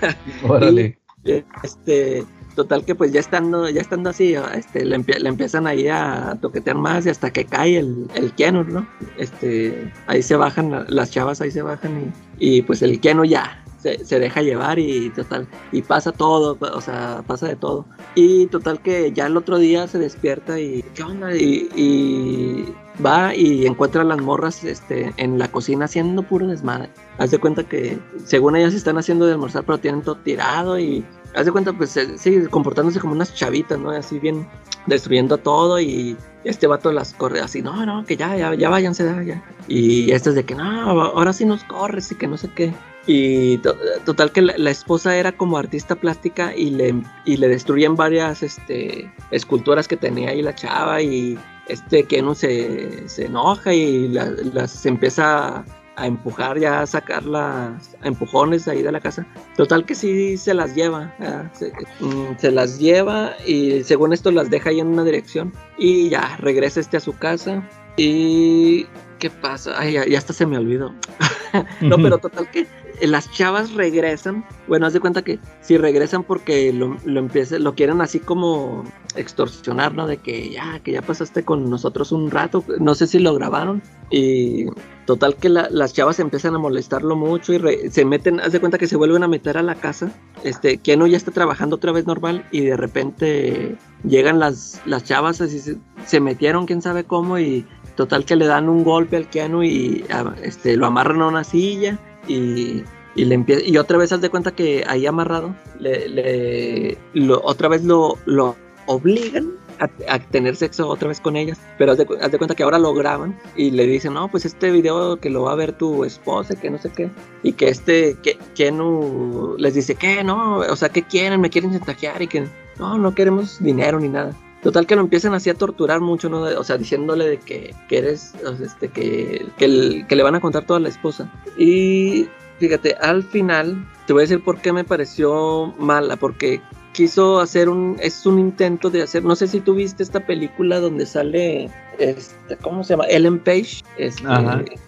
(laughs) Órale. (laughs) y, este total que pues ya estando ya estando así este le, le empiezan ahí a toquetear más y hasta que cae el, el Keanu no este ahí se bajan la- las chavas ahí se bajan y, y pues el Keanu ya se, se deja llevar y total y pasa todo o sea pasa de todo y total que ya el otro día se despierta y ¿qué onda? Y, y, va y encuentra a las morras este, en la cocina haciendo puro desmadre. Haz de cuenta que según ellas están haciendo de almorzar, pero tienen todo tirado y haz de cuenta, pues sigue comportándose como unas chavitas, ¿no? Así bien destruyendo todo y este vato las corre así, no, no, que ya, ya, ya váyanse, ya, ya. Y este es de que no, ahora sí nos corres y que no sé qué. Y total que la, esposa era como artista plástica y le, y le destruyen varias este, esculturas que tenía ahí la chava y este no se, se enoja y las empieza a empujar ya a sacar las empujones ahí de la casa. Total que sí se las lleva, mm, se, las lleva y según esto las deja ahí en una dirección y ya regresa este a su casa y ¿qué pasa? Ay, ya, ya hasta se me olvidó. (laughs) no, pero total que las chavas regresan. Bueno, haz de cuenta que si regresan porque lo, lo, lo quieren así como extorsionar, ¿no? De que ya, que ya pasaste con nosotros un rato. No sé si lo grabaron. Y total que las chavas empiezan a molestarlo mucho y se meten, haz de cuenta que se vuelven a meter a la casa. Este, Keno ya está trabajando otra vez normal y de repente llegan las, las chavas así se, se metieron, quién sabe cómo, y total que le dan un golpe al Keanu y este, lo amarran a una silla y, y le empieza, y otra vez haz de cuenta que ahí amarrado, le, otra vez lo, lo obligan a, tener sexo otra vez con ellas, pero haz de, cuenta que ahora lo graban y le dicen, no, pues este video que lo va a ver tu esposa, que no sé qué, y que este, que, les dice, que no, o sea, ¿qué quieren? Me quieren chantajear y que no, no queremos dinero ni nada. Total que lo empiezan así a torturar mucho, ¿no? O sea, diciéndole de que, que eres, este, que, que, que, le van a contar toda la esposa. Y fíjate, al final, te voy a decir por qué me pareció mala, porque quiso hacer un, es un intento de hacer, no sé si tú viste esta película donde sale, este, ¿cómo se llama? Ellen Page, este,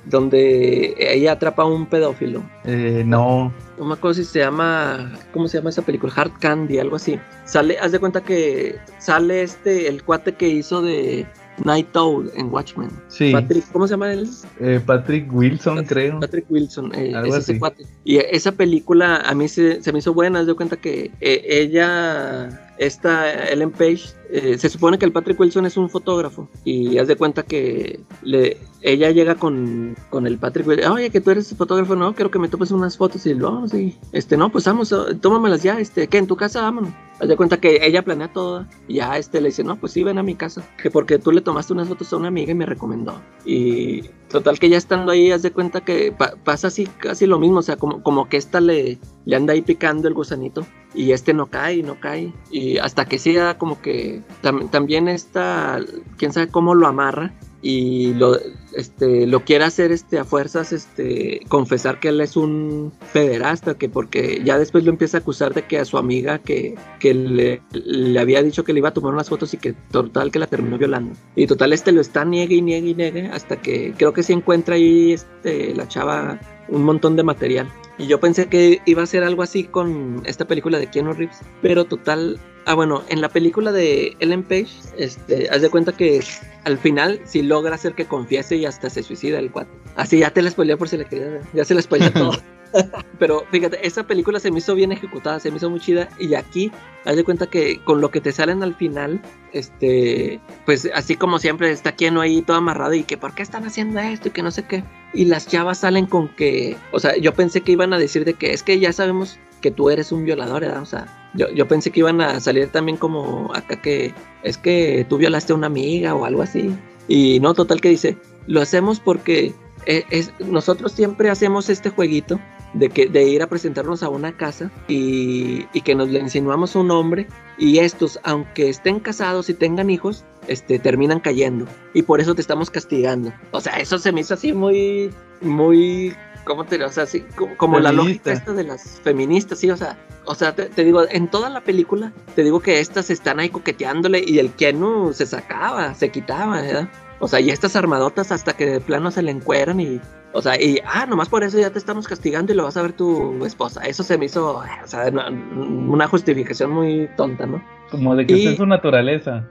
donde ella atrapa a un pedófilo. Eh, no. No me acuerdo si se llama, ¿cómo se llama esa película? Hard Candy, algo así. Sale, haz de cuenta que sale este, el cuate que hizo de Night Owl en Watchmen. Sí. Patrick, ¿cómo se llama él? Eh, Patrick Wilson, creo. Patrick Wilson, eh, es ese cuate. Y esa película a mí se, se me hizo buena, haz de cuenta que eh, ella esta Ellen Page, eh, se supone que el Patrick Wilson es un fotógrafo y haz de cuenta que le, ella llega con, con el Patrick oye, que tú eres fotógrafo, no, quiero que me tomes unas fotos y lo, sí, este, no, pues vamos, tómamelas ya, este, que en tu casa, vámonos. Haz de cuenta que ella planea todo y ya este le dice, no, pues sí, ven a mi casa, que porque tú le tomaste unas fotos a una amiga y me recomendó. Y total que ya estando ahí, haz de cuenta que pasa así, casi lo mismo, o sea, como, como que esta le, le anda ahí picando el gusanito y este no cae, no cae. Y hasta que siga como que también está, quién sabe cómo lo amarra y lo, este, lo quiere hacer este, a fuerzas este, confesar que él es un pederasta, que porque ya después lo empieza a acusar de que a su amiga que, que le, le, había dicho que le iba a tomar unas fotos y que total que la terminó violando. Y total este lo está niegue y niegue y niegue hasta que creo que se encuentra ahí este, la chava un montón de material. Y yo pensé que iba a ser algo así con esta película de Keanu Reeves, pero total. Ah, bueno, en la película de Ellen Page, este, haz de cuenta que al final sí logra hacer que confiese y hasta se suicida el cuate. Así ya te la spoileé por si le querías Ya se la spoileé (laughs) todo. (laughs) Pero fíjate, esa película se me hizo bien ejecutada, se me hizo muy chida. Y aquí, haz de cuenta que con lo que te salen al final, este, pues así como siempre, está Keanu ahí todo amarrado y que por qué están haciendo esto y que no sé qué. Y las chavas salen con que, o sea, yo pensé que iban a decir de que es que ya sabemos que tú eres un violador, ¿verdad? O sea, yo, yo pensé que iban a salir también como acá que es que tú violaste a una amiga o algo así. Y no, total que dice, lo hacemos porque eh, es, nosotros siempre hacemos este jueguito de, que, de ir a presentarnos a una casa y, y, que nos le insinuamos un hombre y estos, aunque estén casados y tengan hijos, este, terminan cayendo y por eso te estamos castigando. O sea, eso se me hizo así muy, muy, ¿cómo te O sea, así como, la lógica esta de las feministas, sí, o sea, o sea, te, te, digo, en toda la película, te digo que estas están ahí coqueteándole y el Kenu se sacaba, se quitaba, ¿verdad? O sea, y estas armadotas hasta que de plano se le encueran y. O sea, y ah, nomás por eso ya te estamos castigando y lo vas a ver tu esposa. Eso se me hizo, o sea, una, justificación muy tonta, ¿no? Como de que es su naturaleza.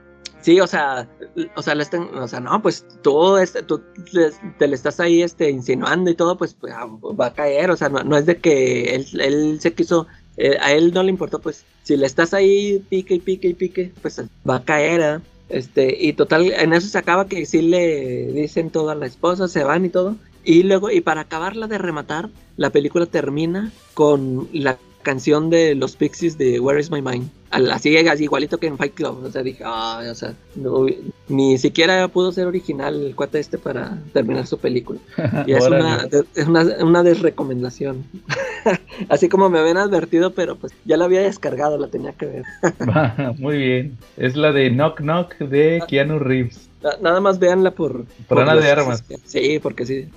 Sí, o sea, o sea, le están, o sea, no, pues tú, este, tú te le estás ahí este, insinuando y todo, pues, pues va a caer, o sea, no, es de que él, él se quiso, eh, a él no le importó, pues, si le estás ahí pique y pique y pique, pues va a caer, ¿eh? Este, y total, en eso se acaba que sí le dicen todo a la esposa, se van y todo. Y luego, y para acabarla de rematar, la película termina con la canción de los Pixies de Where is My Mind. Así, igualito que en Fight Club. O sea, dije, ah, o sea, ni siquiera pudo ser original el cuate este para terminar su película. (laughs) Y es, una, es una, una desrecomendación. (laughs) así como me habían advertido, pero pues ya la había descargado, la tenía que ver. (laughs) Muy bien. Es la de Knock Knock de ah. Keanu Reeves. Nada más véanla por... Por, Ana de Armas. Sí, porque sí.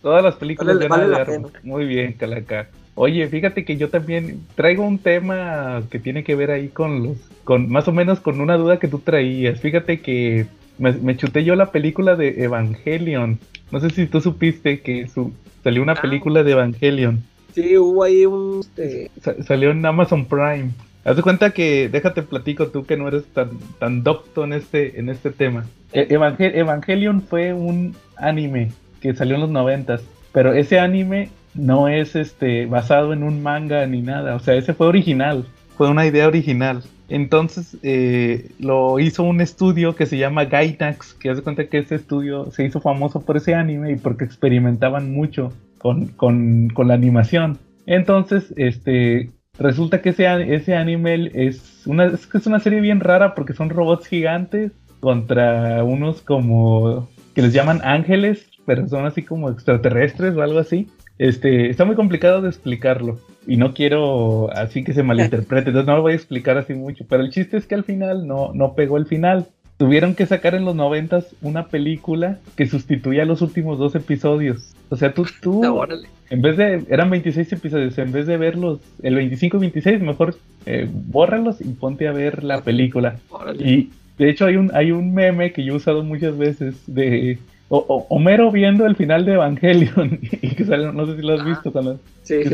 Todas las películas de Ana de Armas. Muy bien, Calaca. Oye, fíjate que yo también traigo un tema que tiene que ver ahí con los, con más o menos con una duda que tú traías. Fíjate que me, chuté yo la película de Evangelion. No sé si tú supiste que su, salió una ah. película de Evangelion. Sí, hubo ahí un... Este... salió en Amazon Prime. Haz de cuenta que, déjate platico tú que no eres tan, tan docto en este, en este tema. E, Evangelion fue un anime que salió en los noventas, pero ese anime no es este basado en un manga ni nada, o sea, ese fue original, fue una idea original. Entonces eh, lo hizo un estudio que se llama Gainax, que hace cuenta que ese estudio se hizo famoso por ese anime y porque experimentaban mucho con, con, la animación. Entonces, este, resulta que ese, ese anime es una, es, es una serie bien rara porque son robots gigantes contra unos como que les llaman ángeles, pero son así como extraterrestres o algo así. Este, está muy complicado de explicarlo y no quiero así que se malinterprete, entonces no lo voy a explicar así mucho, pero el chiste es que al final no, no pegó el final. Tuvieron que sacar en los noventas una película que sustituía los últimos dos episodios. O sea, tú, tú, (laughs) en vez de, eran 26 episodios, en vez de verlos, el 25 y 26, mejor eh, bórralos y ponte a ver la película. Y de hecho hay un, hay un meme que yo he usado muchas veces de o, Homero viendo el final de Evangelion (laughs) y que salen, no sé si lo has visto, que,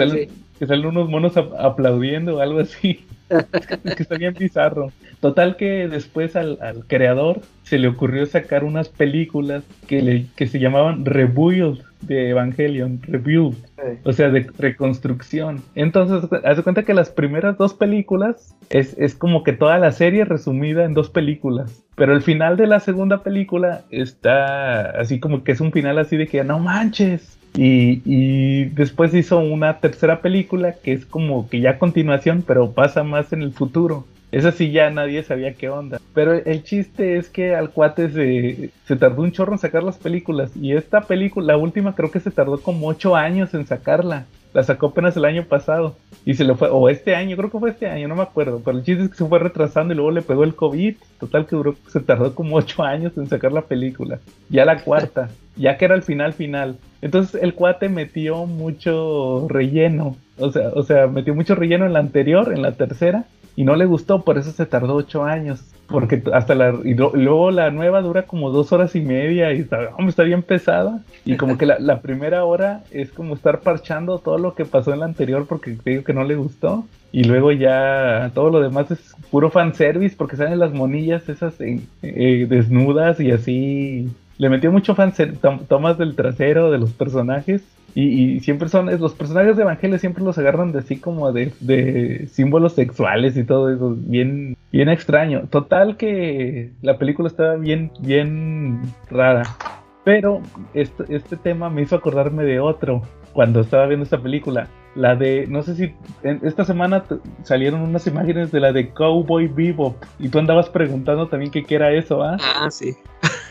salen, unos monos aplaudiendo o algo así. (laughs) que está bien bizarro. Total que después al, creador se le ocurrió sacar unas películas que, le, que se llamaban Rebuild de Evangelion, Rebuild, o sea, de reconstrucción. Entonces, hace cuenta que las primeras dos películas es, es como que toda la serie resumida en dos películas. Pero el final de la segunda película está así como que es un final así de que no manches, y, después hizo una tercera película que es como que ya continuación, pero pasa más en el futuro. Esa sí ya nadie sabía qué onda. Pero el chiste es que al cuate se, se, tardó un chorro en sacar las películas. Y esta película, la última, creo que se tardó como ocho años en sacarla. La sacó apenas el año pasado. Y se le fue, o este año, creo que fue este año, no me acuerdo. Pero el chiste es que se fue retrasando y luego le pegó el COVID. Total que duró, se tardó como ocho años en sacar la película. Ya la cuarta, ya que era el final final. Entonces el cuate metió mucho relleno. O sea, o sea, metió mucho relleno en la anterior, en la tercera, y no le gustó, por eso se tardó ocho años. Porque hasta la. Y, luego la nueva dura como dos horas y media y está, está bien pesada. Y como que la, primera hora es como estar parchando todo lo que pasó en la anterior porque digo que no le gustó. Y luego ya todo lo demás es puro fanservice porque salen las monillas esas eh, desnudas y así le metió mucho fan tomas del trasero de los personajes. Y, siempre son, los personajes de Evangelio siempre los agarran de así como de, símbolos sexuales y todo eso, bien, bien extraño. Total que la película estaba bien, bien rara. Pero este, este tema me hizo acordarme de otro cuando estaba viendo esta película. La de, no sé si esta semana salieron unas imágenes de la de Cowboy Bebop y tú andabas preguntando también qué era eso, ¿ah? Ah, sí.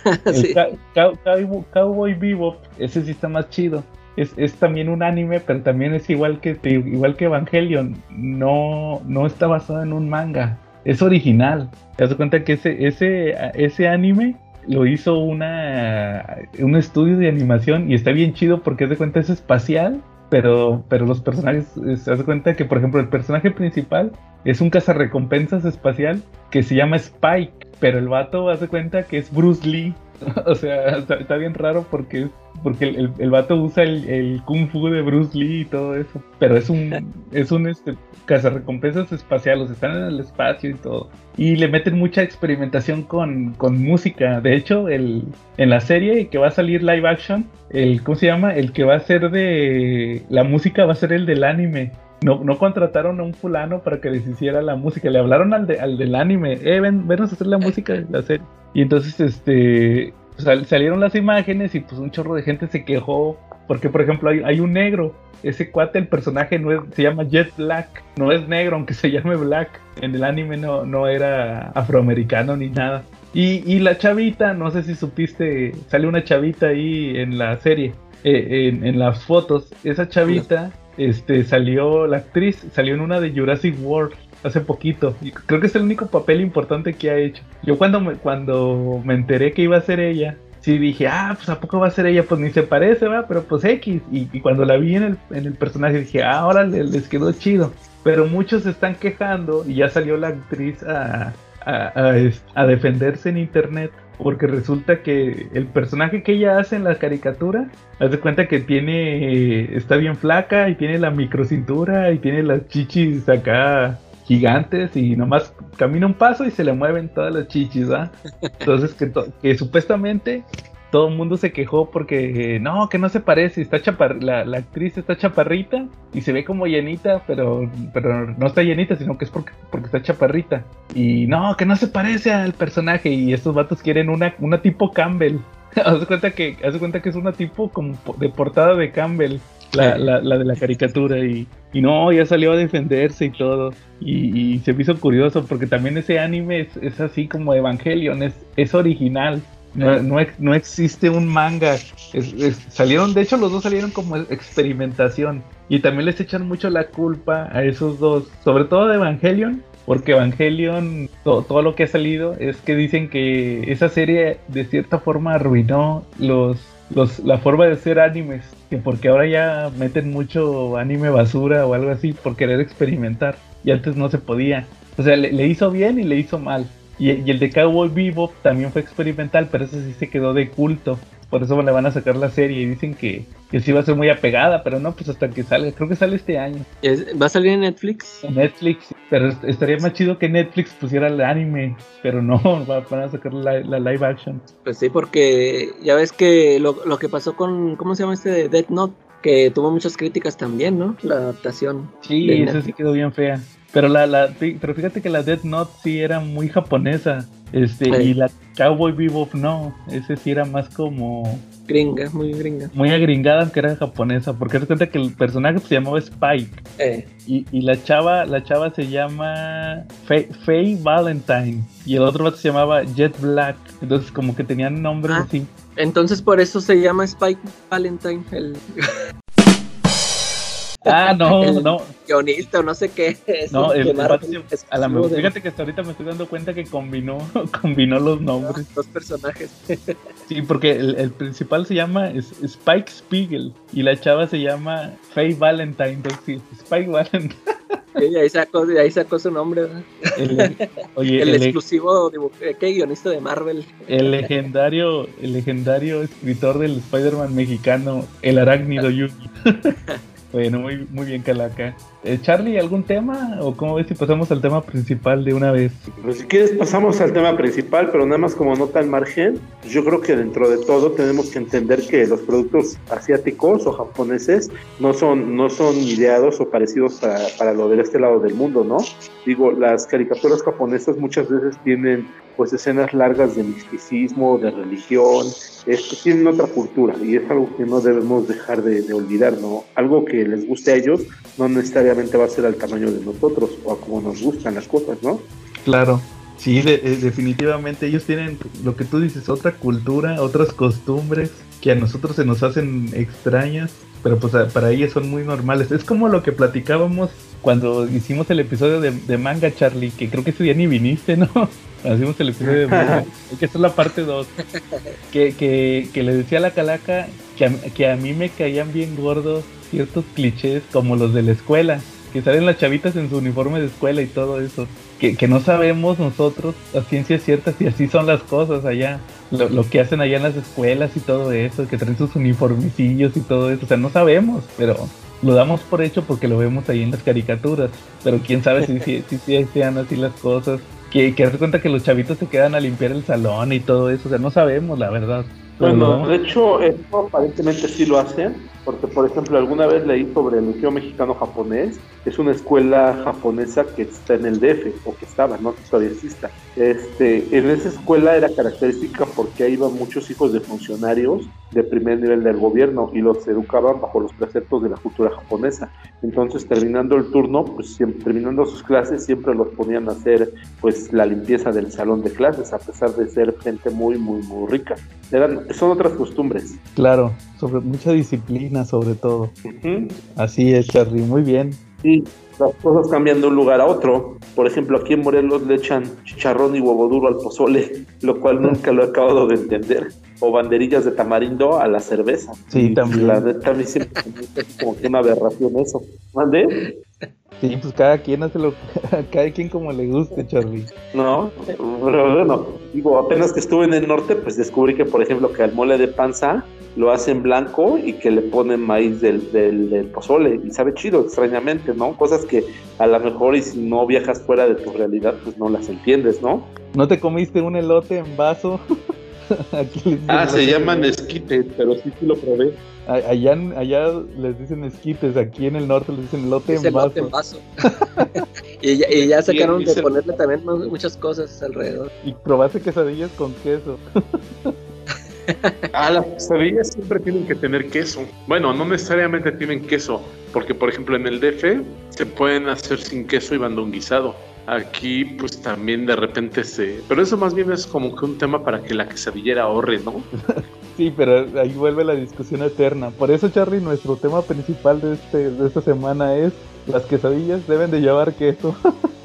(laughs) Cowboy Bebop, ese sí está más chido. Es, es, también un anime, pero también es igual que igual que Evangelion. No, no está basado en un manga. Es original. Te das cuenta que ese, ese, ese anime lo hizo una un estudio de animación y está bien chido porque de cuenta es espacial, pero, pero los personajes, se das cuenta que por ejemplo el personaje principal es un cazarrecompensas espacial que se llama Spike, pero el vato hace cuenta que es Bruce Lee. (laughs) o sea, está, está bien raro porque porque el, el, el vato usa el, el, kung fu de Bruce Lee y todo eso. Pero es un, (laughs) es un este, cazarrecompensas espaciales, están en el espacio y todo. Y le meten mucha experimentación con, con música. De hecho, el, en la serie que va a salir live action, el, ¿cómo se llama? El que va a ser de la música va a ser el del anime. No, no contrataron a un fulano para que les hiciera la música, le hablaron al, de, al del anime, eh, ven, ven a hacer la música de la serie. Y entonces, este, Sal, salieron las imágenes y pues un chorro de gente se quejó porque por ejemplo hay, hay un negro ese cuate el personaje no es, se llama Jet Black no es negro aunque se (laughs) llame Black en el anime no, no era afroamericano ni nada y, y la chavita no sé si supiste sale una chavita ahí en la serie eh, en, en, las fotos esa chavita este salió la actriz salió en una de Jurassic World hace poquito. Y creo que es el único papel importante que ha hecho. Yo cuando me, cuando me enteré que iba a ser ella, sí dije, ah, pues a poco va a ser ella, pues ni se parece, va, pero pues X. Y, y cuando la vi en el, en el, personaje dije, ah, ahora les, quedó chido. Pero muchos se están quejando y ya salió la actriz a, a, a, a defenderse en internet porque resulta que el personaje que ella hace en la caricatura, haz de cuenta que tiene, está bien flaca y tiene la microcintura y tiene las chichis acá gigantes y nomás camina un paso y se le mueven todas las chichis, ¿verdad? Entonces que, supuestamente todo el mundo se quejó porque eh, no, que no se parece, está chapar la, la, actriz está chaparrita y se ve como llenita, pero, pero no está llenita, sino que es porque, porque está chaparrita. Y no, que no se parece al personaje y estos vatos quieren una, una tipo Campbell. (laughs) haz cuenta que haz cuenta que es una tipo como de portada de Campbell. La, la, la, de la caricatura y, y, no, ya salió a defenderse y todo. Y, y, se me hizo curioso porque también ese anime es, es así como Evangelion, es, es original. No, no, no, existe un manga. Es, es, salieron, de hecho, los dos salieron como experimentación. Y también les echan mucho la culpa a esos dos, sobre todo de Evangelion, porque Evangelion, todo, todo, lo que ha salido es que dicen que esa serie de cierta forma arruinó los, los, la forma de ser animes. Que porque ahora ya meten mucho anime basura o algo así por querer experimentar. Y antes no se podía. O sea, le, le hizo bien y le hizo mal. Y, y, el de Cowboy Bebop también fue experimental, pero ese sí se quedó de culto. Por eso le van a sacar la serie y dicen que, que sí va a ser muy apegada, pero no, pues hasta que salga. Creo que sale este año. ¿Va a salir en Netflix? En Netflix, pero estaría más chido que Netflix pusiera el anime, pero no, (laughs) van a sacar la, la, live action. Pues sí, porque ya ves que lo, lo que pasó con, ¿cómo se llama este de Death Note? Que tuvo muchas críticas también, ¿no? La adaptación. Sí, esa sí quedó bien fea. Pero la, la, pero fíjate que la Death Note sí era muy japonesa. Este, sí. y la Cowboy Bebop no. Ese sí era más como. Gringa, muy gringa. Muy agringada, aunque era japonesa. Porque se cuenta que el personaje se llamaba Spike. Eh. Y, y, la chava, la chava se llama Faye, Faye Valentine. Y el otro se llamaba Jet Black. Entonces, como que tenían nombres Ah. así. Entonces por eso se llama Spike Valentine, el (laughs) Ah, no, (laughs) el no. guionista o no sé qué. Es No, el, el a la mejor, fíjate que hasta ahorita me estoy dando cuenta que combinó, (laughs) combinó los nombres. Dos personajes. (laughs) Sí, porque el, el principal se llama Spike Spiegel y la chava se llama Faye Valentine. Entonces, sí, Spike Valentine. Sí, de ahí sacó, de ahí sacó su nombre. El, oye, el, el, exclusivo eh, ¿qué? guionista de Marvel. el legendario, el legendario escritor del Spider-Man mexicano, el arácnido Yugi. Bueno, muy, muy bien, Calaca. Eh, Charlie, ¿algún tema? ¿O cómo ves si pasamos al tema principal de una vez? Pues si quieres pasamos al tema principal, pero nada más como nota al margen, yo creo que dentro de todo tenemos que entender que los productos asiáticos o japoneses no son, no son ideados o parecidos para, para lo de este lado del mundo, ¿no? Digo, las caricaturas japonesas muchas veces tienen pues escenas largas de misticismo, de religión, esto, tienen otra cultura y es algo que no debemos dejar de, olvidar, ¿no? Algo que les guste a ellos no necesariamente va a ser al tamaño de nosotros o a como nos gustan las cosas, ¿no? Claro, sí, de, eh, definitivamente ellos tienen lo que tú dices, otra cultura, otras costumbres que a nosotros se nos hacen extrañas, pero pues para ellos son muy normales. Es como lo que platicábamos cuando hicimos el episodio de, de manga, Charlie, que creo que ese día ni viniste, ¿no? Hacimos el episodio de manga, (laughs) que esta es la parte 2. Que, que, que, le decía a la calaca que a, que a mí me caían bien gordos ciertos clichés como los de la escuela. que salen las chavitas en su uniforme de escuela y todo eso. Que, que no sabemos nosotros a ciencia cierta si así son las cosas allá. Lo, lo que hacen allá en las escuelas y todo eso, que traen sus uniformicillos y todo eso. O sea, no sabemos, pero lo damos por hecho porque lo vemos ahí en las caricaturas. Pero quién sabe si, si, si, si sean así las cosas. Que, que hace cuenta que los chavitos se quedan a limpiar el salón y todo eso. O sea, no sabemos la verdad. Bueno, de hecho, esto aparentemente sí lo hacen, porque por ejemplo, alguna vez leí sobre el Liceo Mexicano Japonés, es una escuela japonesa que está en el DF, o que estaba, no que todavía exista. Este, en esa escuela era característica porque ahí iban muchos hijos de funcionarios de primer nivel del gobierno y los educaban bajo los preceptos de la cultura japonesa. Entonces, terminando el turno, pues siempre, terminando sus clases, siempre los ponían a hacer pues la limpieza del salón de clases, a pesar de ser gente muy, muy, muy rica. Eran, son otras costumbres. Claro, sobre mucha disciplina sobre todo. Así es, Charlie, muy bien. Y las cosas cambian de un lugar a otro. Por ejemplo, aquí en Morelos le echan chicharrón y huevo duro al pozole, lo cual nunca lo he acabado de entender. O banderillas de tamarindo a la cerveza. Sí, también. La neta, a mí siempre como que una aberración eso. ¿Mande? Sí, pues cada quien hace lo (laughs) cada quien como le guste, Charlie. No, pero bueno, digo, apenas que estuve en el norte, pues descubrí que, por ejemplo, que al mole de panza lo hacen blanco y que le ponen maíz del, del, del pozole y sabe chido, extrañamente, ¿no? Cosas que a lo mejor y si no viajas fuera de tu realidad, pues no las entiendes, ¿no? ¿No te comiste un elote en vaso? (laughs) (laughs) Aquí les dicen Ah, se llaman esquites, pero sí, sí lo probé. Allá, allá les dicen esquites, aquí en el norte les dicen elote Es en vaso. elote en vaso. (laughs) y, ya, y ya sacaron de ponerle también mu- muchas cosas alrededor. Y probaste quesadillas con queso. Ah, las quesadillas siempre tienen que tener queso. Bueno, no necesariamente tienen queso, porque por ejemplo en el DF se pueden hacer sin queso y van guisado. Aquí pues también de repente se... Pero eso más bien es como que un tema para que la quesadillera ahorre, ¿no? (laughs) Sí, pero ahí vuelve la discusión eterna. Por eso, Charlie, nuestro tema principal de, este, de esta semana es las quesadillas deben de llevar queso. (laughs)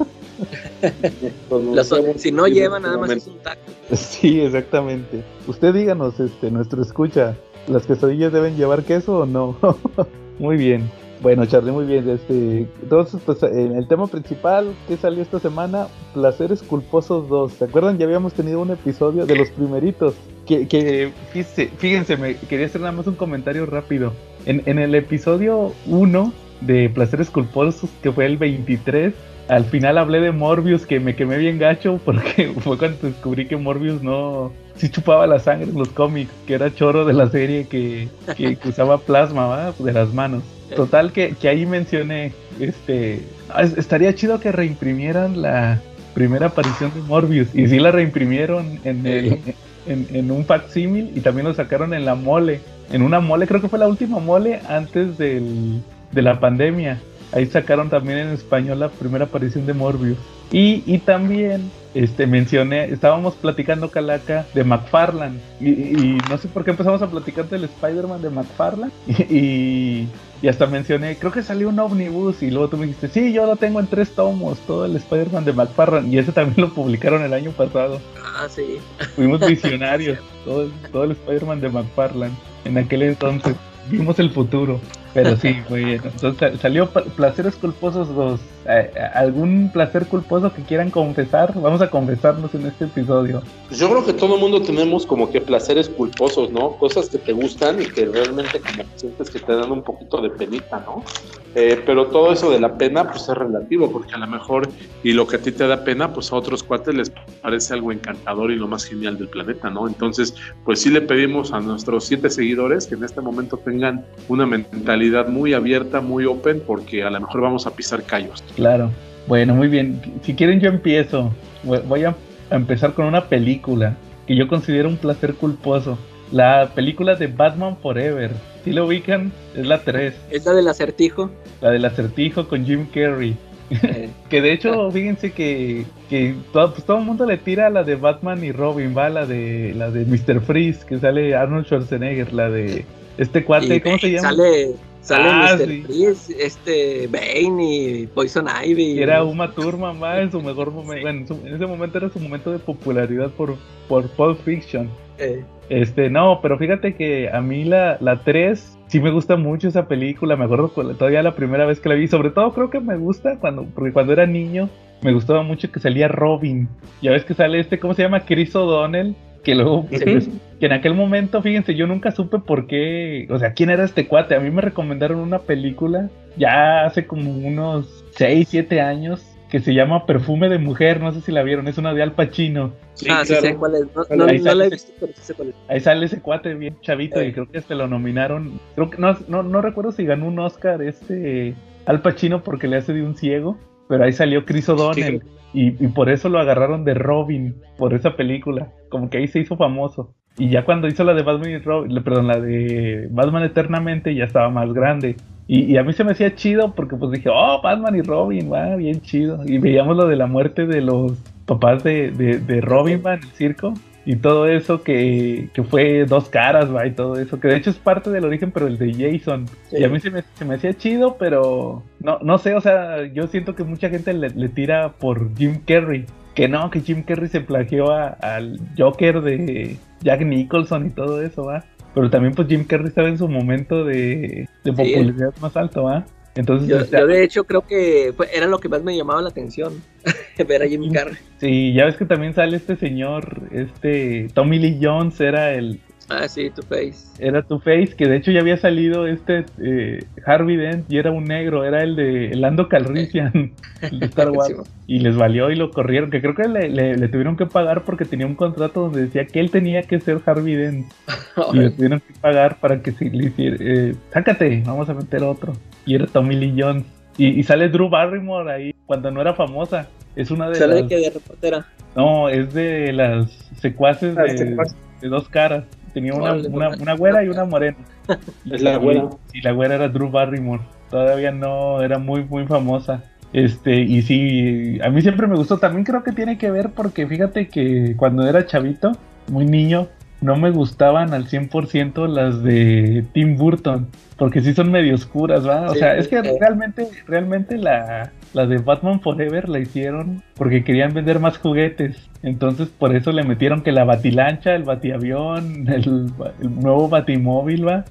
Las- si no lleva, nada más es un taco. Sí, exactamente. Usted díganos, este, nuestro escucha, ¿las quesadillas deben llevar queso o no? (laughs) muy bien. Bueno, Charlie, muy bien. Este, entonces, pues el tema principal que salió esta semana, Placeres Culposos 2. ¿Se acuerdan? Ya habíamos tenido un episodio de los primeritos. Que, que fíjense, fíjense, me quería hacer nada más un comentario rápido. En, en el episodio 1 de Placeres Culposos, que fue el 23, al final hablé de Morbius, que me quemé bien gacho, porque (laughs) fue cuando descubrí que Morbius no. Sí chupaba la sangre en los cómics, que era choro de la serie que, que, usaba plasma de las manos. Total, que, que ahí mencioné, este. ah, es- Estaría chido que reimprimieran la primera aparición de Morbius, y sí la reimprimieron en, el, en, en un facsímil y también lo sacaron en la mole. En una mole, creo que fue la última mole antes del, de la pandemia. Ahí sacaron también en español la primera aparición de Morbius. Y, y también este, mencioné, estábamos platicando Calaca de McFarlane. Y, y no sé por qué empezamos a platicar del Spider-Man de McFarlane. Y, (laughs) y, y hasta mencioné, creo que salió un omnibus. Y luego tú me dijiste, sí, yo lo tengo en tres tomos, todo el Spider-Man de McFarlane. Y ese también lo publicaron el año pasado. Ah, sí. Fuimos (laughs) visionarios, todo, el- todo el Spider-Man de McFarlane. En aquel entonces vimos el futuro. Pero sí, muy bien. Entonces sa- salió Pla- Placeres Culposos 2. Eh, ¿Algún placer culposo que quieran confesar? Vamos a confesarnos en este episodio. Pues yo creo que todo el mundo tenemos como que placeres culposos, ¿no? Cosas que te gustan y que realmente como sientes que te dan un poquito de penita, ¿no? Eh, pero todo eso de la pena pues es relativo, porque a lo mejor y lo que a ti te da pena, pues a otros cuates les parece algo encantador y lo más genial del planeta, ¿no? Entonces, pues sí le pedimos a nuestros siete seguidores que en este momento tengan una mentalidad muy abierta, muy open, porque a lo mejor vamos a pisar callos. Claro. Bueno, muy bien. Si quieren yo empiezo. Voy- a empezar con una película que yo considero un placer culposo. La película de Batman Forever. Si lo ubican, es la 3. Es la del acertijo. La del acertijo con Jim Carrey. Eh, (laughs) Que de hecho, fíjense que, que todo, pues todo el mundo le tira a la de Batman y Robin, va la de la de Mr. Freeze, que sale Arnold Schwarzenegger, la de este cuate, y ¿cómo se llama? Sale, sale Ah, Mr. sí. Freeze, este, Bane y Poison Ivy. Era Uma Thurman, va en su mejor momento, bueno, en, su- en ese momento era su momento de popularidad por, por Pulp Fiction. Eh, Este, no, pero fíjate que a mí la, la 3 sí me gusta mucho esa película. Me acuerdo cu- todavía la primera vez que la vi. Sobre todo creo que me gusta cuando, porque cuando era niño me gustaba mucho que salía Robin. Ya ves que sale este, ¿cómo se llama? Chris O'Donnell. Que luego, que en aquel momento, fíjense, yo nunca supe por qué, o sea, quién era este cuate. A mí me recomendaron una película ya hace como unos 6, 7 años que se llama Perfume de Mujer. No sé si la vieron, es una de Al Pacino. Sí, ah, sí sé cuál es. No, Claro, no- ahí no la he sale. visto, pero sí sé cuál es. Ahí sale ese cuate bien chavito Eh. y creo que este lo nominaron. Creo que no, no, no recuerdo si ganó un Oscar este Al Pacino porque le hace de un ciego, pero ahí salió Chris O'Donnell y, y por eso lo agarraron de Robin por esa película. Como que ahí se hizo famoso. Y ya cuando hizo la de Batman y Robin, perdón, la de Batman Eternamente ya estaba más grande. Y, y a mí se me hacía chido porque pues dije, oh, Batman y Robin, va, bien chido. Y veíamos lo de la muerte de los papás de, de, de Robin, va, en el circo. Y todo eso que, que fue dos caras, va, y todo eso. Que de hecho es parte del origen, pero el de Jason. Sí. Y a mí se me, se me hacía chido, pero no, no sé, o sea, yo siento que mucha gente le, le tira por Jim Carrey. Que no, que Jim Carrey se plagió a- al Joker de Jack Nicholson y todo eso, va. Pero también pues Jim Carrey estaba en su momento de, de popularidad más alto, va. Entonces, Yo, yo, de hecho creo que fue- era lo que más me llamaba la atención, (laughs) ver a Jim Carrey. sí, ya ves que también sale este señor, este Tommy Lee Jones era el, Ah, sí, tu face. era Two Face, que de hecho ya había salido este eh, Harvey Dent y era un negro, era el de Lando Calrissian (laughs) el de Star (laughs) Wars. Sí, y les valió y lo corrieron, que creo que le, le- le tuvieron que pagar porque tenía un contrato donde decía que él tenía que ser Harvey Dent y le tuvieron que pagar para que se le hiciera, eh, sácate, vamos a meter otro. Y era Tommy Lee Jones. Y, y sale Drew Barrymore ahí cuando no era famosa. Es una de Sale de las... que de reportera. No, es de las secuaces de, secuaces. de dos caras. Tenía una, una, una güera y una morena. (laughs) Es la güera. Y la güera era Drew Barrymore. Todavía no era muy, muy famosa. Este, y sí, a mí siempre me gustó. También creo que tiene que ver porque fíjate que cuando era chavito, muy niño, no me gustaban al 100% las de Tim Burton. Porque sí son medio oscuras, ¿va? O Sí, sea, es que eh. realmente, realmente la, la de Batman Forever la hicieron porque querían vender más juguetes. Entonces por eso le metieron que la batilancha, el batiavión, el, el nuevo batimóvil, ¿va?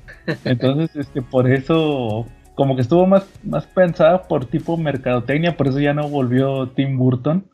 Entonces, (laughs) este, por eso, como que estuvo más, más pensada por tipo mercadotecnia, por eso ya no volvió Tim Burton.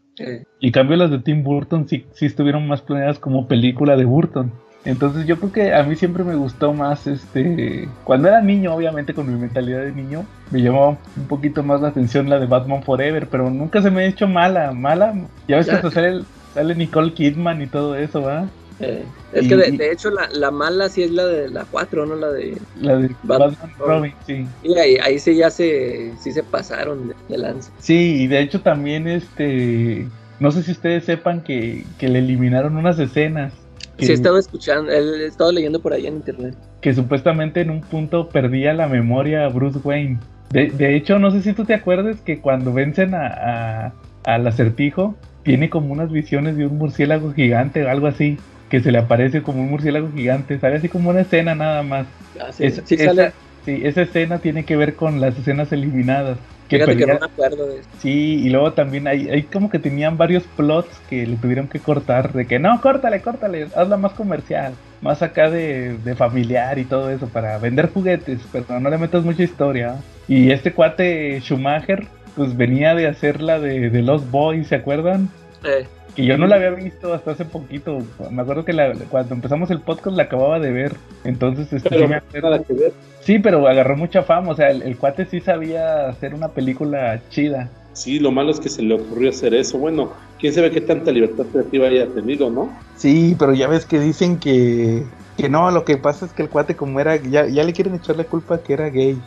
Y cambio las de Tim Burton sí, sí estuvieron más planeadas como película de Burton. Entonces yo creo que a mí siempre me gustó más este... Cuando era niño, obviamente con mi mentalidad de niño, me llamaba un poquito más la atención la de Batman Forever, pero nunca se me ha hecho mala, mala. Ya ves que hasta sale, sale Nicole Kidman y todo eso, ¿va? eh. Es Y- que de, de hecho la, la mala sí es la de la 4, no la de... La de Batman Batman, Robin, sí. Y ahí, ahí sí ya se, sí se pasaron de, de lanza. Sí, y de hecho también este... No sé si ustedes sepan que, que le eliminaron unas escenas. Que, Sí he estado escuchando, he estado leyendo por ahí en internet. que supuestamente en un punto perdía la memoria a Bruce Wayne. De, de hecho, no sé si tú te acuerdas que cuando vencen a, a- al acertijo, tiene como unas visiones de un murciélago gigante o algo así. Que se le aparece como un murciélago gigante. Sale así como una escena nada más. Ah, sí, Es- sí esa, sale. sí, esa escena tiene que ver con las escenas eliminadas. Que Fíjate que perdía- no me acuerdo de eso. Sí, y luego también hay, hay como que tenían varios plots que le tuvieron que cortar, de que no, córtale, córtale, hazla más comercial, más acá de, de familiar y todo eso, para vender juguetes, pero no le metas mucha historia. Y este cuate Schumacher, pues venía de hacer la de, de Lost Boys, ¿se acuerdan? Eh, Que yo no la había visto hasta hace poquito. Me acuerdo que la- cuando empezamos el podcast la acababa de ver. Entonces, este, Pero sí, me acuerdo- nada que ver. sí, pero agarró mucha fama. O sea, el, el cuate sí sabía hacer una película chida. Sí, lo malo es que se le ocurrió hacer eso. Bueno, quién sabe qué tanta libertad creativa haya tenido, ¿no? Sí, pero ya ves que dicen que, que no, lo que pasa es que el cuate como era, ya, ya le quieren echar la culpa que era gay.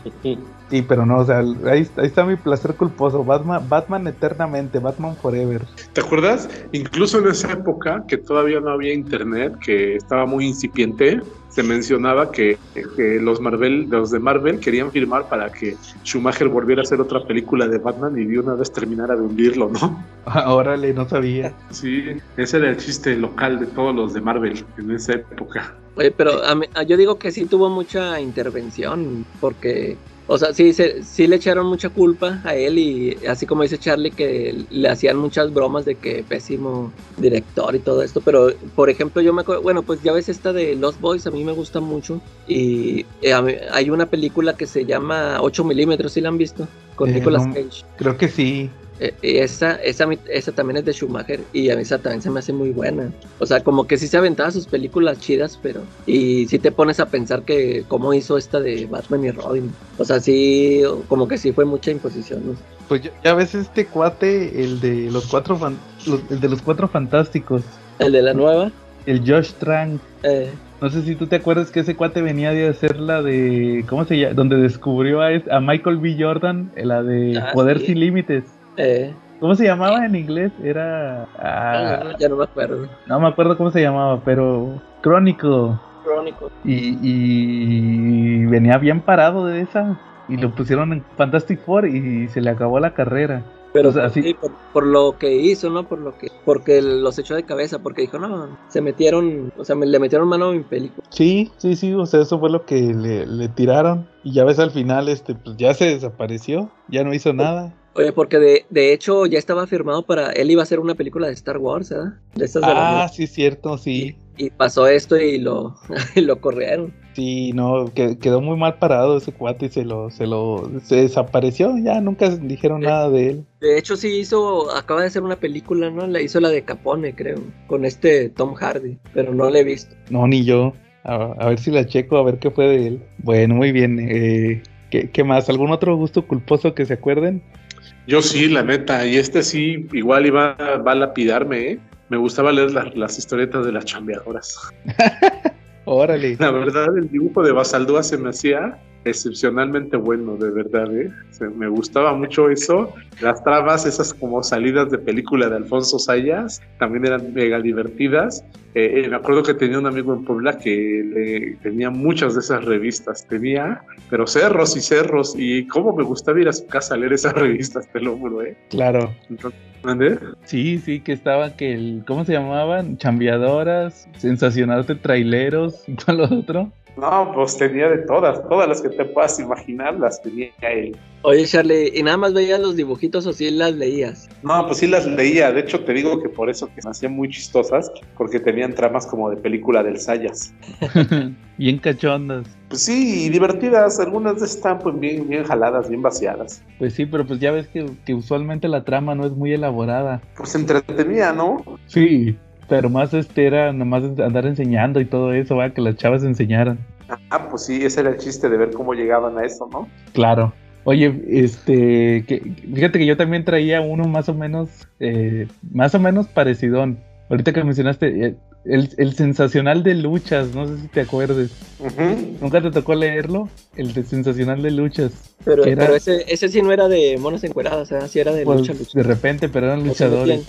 Sí, pero no, o sea, ahí, ahí está mi placer culposo. Batman, Batman eternamente, Batman forever. ¿Te acuerdas? Incluso en esa época, que todavía no había internet, que estaba muy incipiente, se mencionaba que, que los Marvel, los de Marvel querían firmar para que Schumacher volviera a hacer otra película de Batman y de una vez terminara de hundirlo, ¿no? (laughs) Órale, no sabía. Sí, ese era el chiste local de todos los de Marvel en esa época. oye, pero a mí- a- yo digo que sí tuvo mucha intervención, porque O sea, sí, se, sí le echaron mucha culpa a él y así como dice Charlie que le hacían muchas bromas de que pésimo director y todo esto, pero por ejemplo yo me acuerdo, bueno, pues ya ves esta de Lost Boys, a mí me gusta mucho y eh, a mí- hay una película que se llama 8 milímetros, ¿sí la han visto? Con Eh, Nicolas no. Cage. Creo que sí. Eh, esa, esa, esa también es de Schumacher y a mí esa también se me hace muy buena. O sea, como que sí se aventaba sus películas chidas, pero... Y si te pones a pensar que cómo hizo esta de Batman y Robin. O sea, sí, como que sí fue mucha imposición. ¿no? Pues ya, ya ves este cuate, el de los cuatro fan- los- el de los cuatro fantásticos, El de la nueva. el Josh Trank. eh, No sé si tú te acuerdas que ese cuate venía de hacer la de. ¿Cómo se llama? Donde descubrió a, Michael B. Jordan, la de Ah, Poder sí. Sin Límites. Eh, ¿Cómo se llamaba en inglés? Era. ah, no, ya no me acuerdo. no me acuerdo cómo se llamaba, pero. Crónico. Crónico. Y, y venía bien parado de esa. Y lo pusieron en Fantastic Four y se le acabó la carrera. Pero O sea, por, sí. sí, por, por lo que hizo, ¿no? Por lo que, porque los echó de cabeza, porque dijo, no, se metieron, o sea, me, le metieron mano a mi película. Sí, sí, sí, o sea, eso fue lo que le, le tiraron. Y ya ves al final, este, pues ya se desapareció, ya no hizo nada. Oye, porque de, de hecho ya estaba firmado para, él iba a hacer una película de Star Wars, ¿verdad? De estas de las Ah, nuevas. sí, cierto, sí. Y pasó esto y lo, (laughs) y lo corrieron. Sí, no, que- quedó muy mal parado ese cuate y se lo, se lo, se desapareció, ya nunca dijeron nada de él. De hecho sí hizo, acaba de hacer una película, ¿no? La hizo la de Capone, creo, con este Tom Hardy, pero no la he visto. No, ni yo. A, a ver si la checo, a ver qué fue de él. Bueno, muy bien. Eh, ¿qué, qué más? ¿Algún otro gusto culposo que se acuerden? Yo sí, la neta, y este sí, igual iba va a lapidarme, ¿eh? Me gustaba leer las, las historietas de las chambeadoras. (laughs) Órale. La verdad, el dibujo de Basaldúa se me hacía excepcionalmente bueno, de verdad, ¿eh? Se- me gustaba mucho eso. Las tramas, esas como salidas de película de Alfonso Sayas, también eran mega divertidas. Eh, eh, me acuerdo que tenía un amigo en Puebla que tenía muchas de esas revistas, tenía, pero cerros y cerros, y cómo me gustaba ir a su casa a leer esas revistas, te lo juro, ¿eh? Claro. Entonces, Sí, sí, que estaba que el, ¿cómo se llamaban? Chambeadoras, sensacional de traileros y todo lo otro. No, pues tenía de todas, todas las que te puedas imaginar las tenía él. Oye, Charlie, ¿y nada más veías los dibujitos o sí las leías? No, pues sí las leía. De hecho, te digo que por eso que me hacían muy chistosas, porque tenían tramas como de película del Sayas. (laughs) Bien cachondas. Pues sí, y divertidas. Algunas están pues bien, bien jaladas, bien vaciadas. Pues sí, pero pues ya ves que, que usualmente la trama no es muy elaborada. Pues entretenía, ¿no? Sí, pero más este era nomás andar enseñando y todo eso, ¿va? que las chavas enseñaran. Ah, pues sí, ese era el chiste de ver cómo llegaban a eso, ¿no? Claro. Oye, este, que, fíjate que yo también traía uno más o menos, eh, más o menos parecidón. Ahorita que mencionaste, eh, el, el sensacional de luchas, no sé si te acuerdes. ¿Nunca te tocó leerlo? El de sensacional de luchas. Pero, era- pero ese, ese sí no era de monos encueradas, ¿eh? sí era de Pues, lucha, lucha. de repente, pero eran luchadores.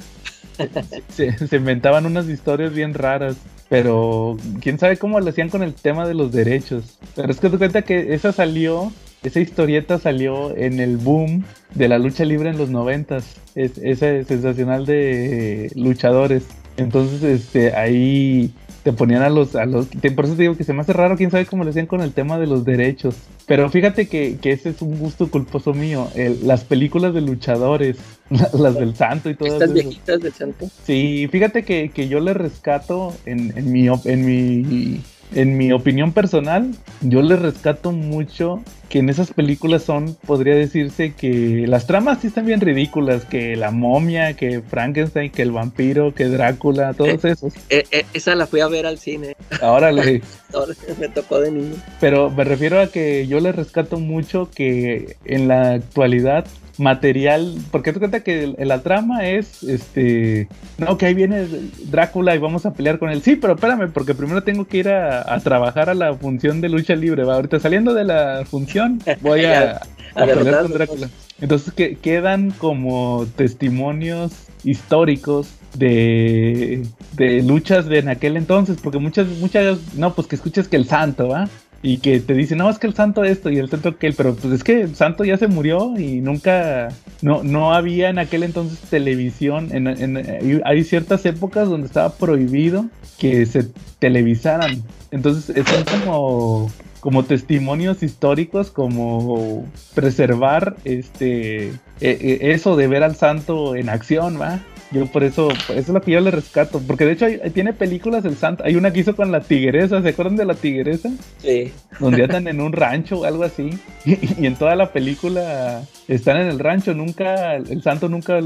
Se, inventaban unas historias bien raras. Pero quién sabe cómo lo hacían con el tema de los derechos. Pero es que te cuenta que esa salió, esa historieta salió en el boom de la lucha libre en los noventas. Es, ese sensacional de luchadores. Entonces, este, ahí te ponían a los, a los, te- por eso te digo que se me hace raro, quién sabe cómo lo hacían con el tema de los derechos. Pero fíjate que, que ese es un gusto culposo mío. el- las películas de luchadores, (laughs) las del santo y todas Estas viejitas del santo. Sí, fíjate que, que yo le rescato en, en, mi, en, mi, en mi opinión personal, yo le rescato mucho que en esas películas son, podría decirse que las tramas sí están bien ridículas, que la momia, que Frankenstein, que el vampiro, que Drácula, todos esos. Eh, eh, esa la fui a ver al cine, (laughs) Ahora le... ahora me tocó de niño. Pero me refiero a que yo le rescato mucho que en la actualidad material, porque te cuenta que la trama es, este, no, que ahí viene Drácula y vamos a pelear con él. Sí, pero espérame, porque primero tengo que ir a, a trabajar a la función de lucha libre. ¿va? Ahorita saliendo de la función, voy a, (laughs) A a pelear con Drácula. Entonces que, quedan como testimonios históricos de, de luchas de en aquel entonces, porque muchas, muchas, no, pues que escuches que el santo, ¿va? Y que te dicen, no, es que el santo esto y el santo aquel, pero pues es que el santo ya se murió y nunca, no, no había en aquel entonces televisión, en, hay ciertas épocas donde estaba prohibido que se televisaran. Entonces, son como, como testimonios históricos, como preservar este e- e- eso de ver al santo en acción, ¿va? Yo por eso, eso es lo que yo le rescato, porque de hecho hay- tiene películas el santo, hay una que hizo con la tigresa, ¿se acuerdan de la tigresa? Sí. donde andan en un rancho o algo así. Y, en toda la película están en el rancho, nunca, el santo nunca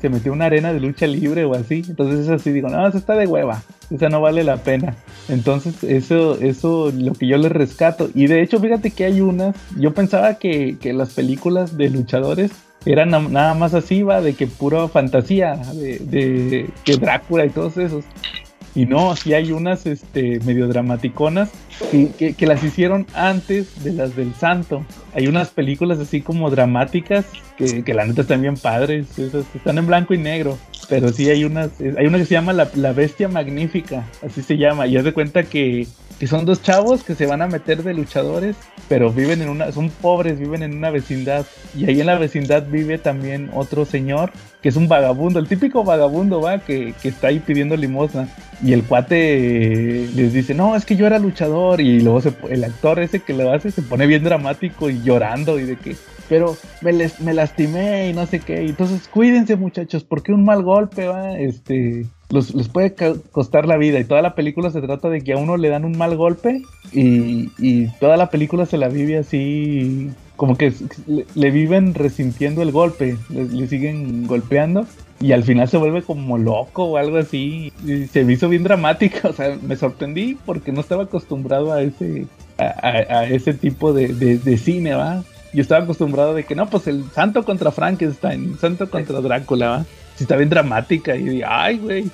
se metió en una arena de lucha libre o así. Entonces es así, digo, no, esa está de hueva, esa no vale la pena. Entonces eso, eso lo que yo les rescato. Y de hecho, fíjate que hay unas, yo pensaba que, que las películas de luchadores eran na- nada más así, va, de que pura fantasía, de, de que Drácula y todos esos. Y no, sí hay unas este, medio dramaticonas que, que- que las hicieron antes de las del Santo. Hay unas películas así como dramáticas que, que la neta están bien padres. esas están en blanco y negro. Pero sí hay unas, hay una que se llama La, La Bestia Magnífica, así se llama. Y haz de cuenta que, que son dos chavos que se van a meter de luchadores, pero viven en una, son pobres, viven en una vecindad. Y ahí en la vecindad vive también otro señor que es un vagabundo, el típico vagabundo, va, que, que está ahí pidiendo limosna. Y el cuate les dice, no, es que yo era luchador. Y luego se el actor ese que lo hace se pone bien dramático y llorando y de que, pero me, les- me lastimé y no sé qué. Entonces cuídense muchachos, porque un mal golpe, va, este, los, les puede costar la vida. Y toda la película se trata de que a uno le dan un mal golpe y, y toda la película se la vive así, como que le viven resintiendo el golpe, le, le siguen golpeando. Y al final se vuelve como loco o algo así. Y se me hizo bien dramática. O sea, me sorprendí porque no estaba acostumbrado a ese, a, a- a ese tipo de, de- de cine, ¿va? Yo estaba acostumbrado de que no, pues el santo contra Frankenstein, el santo contra Drácula, ¿va? Sí, está bien dramática. Y dije, ay, güey,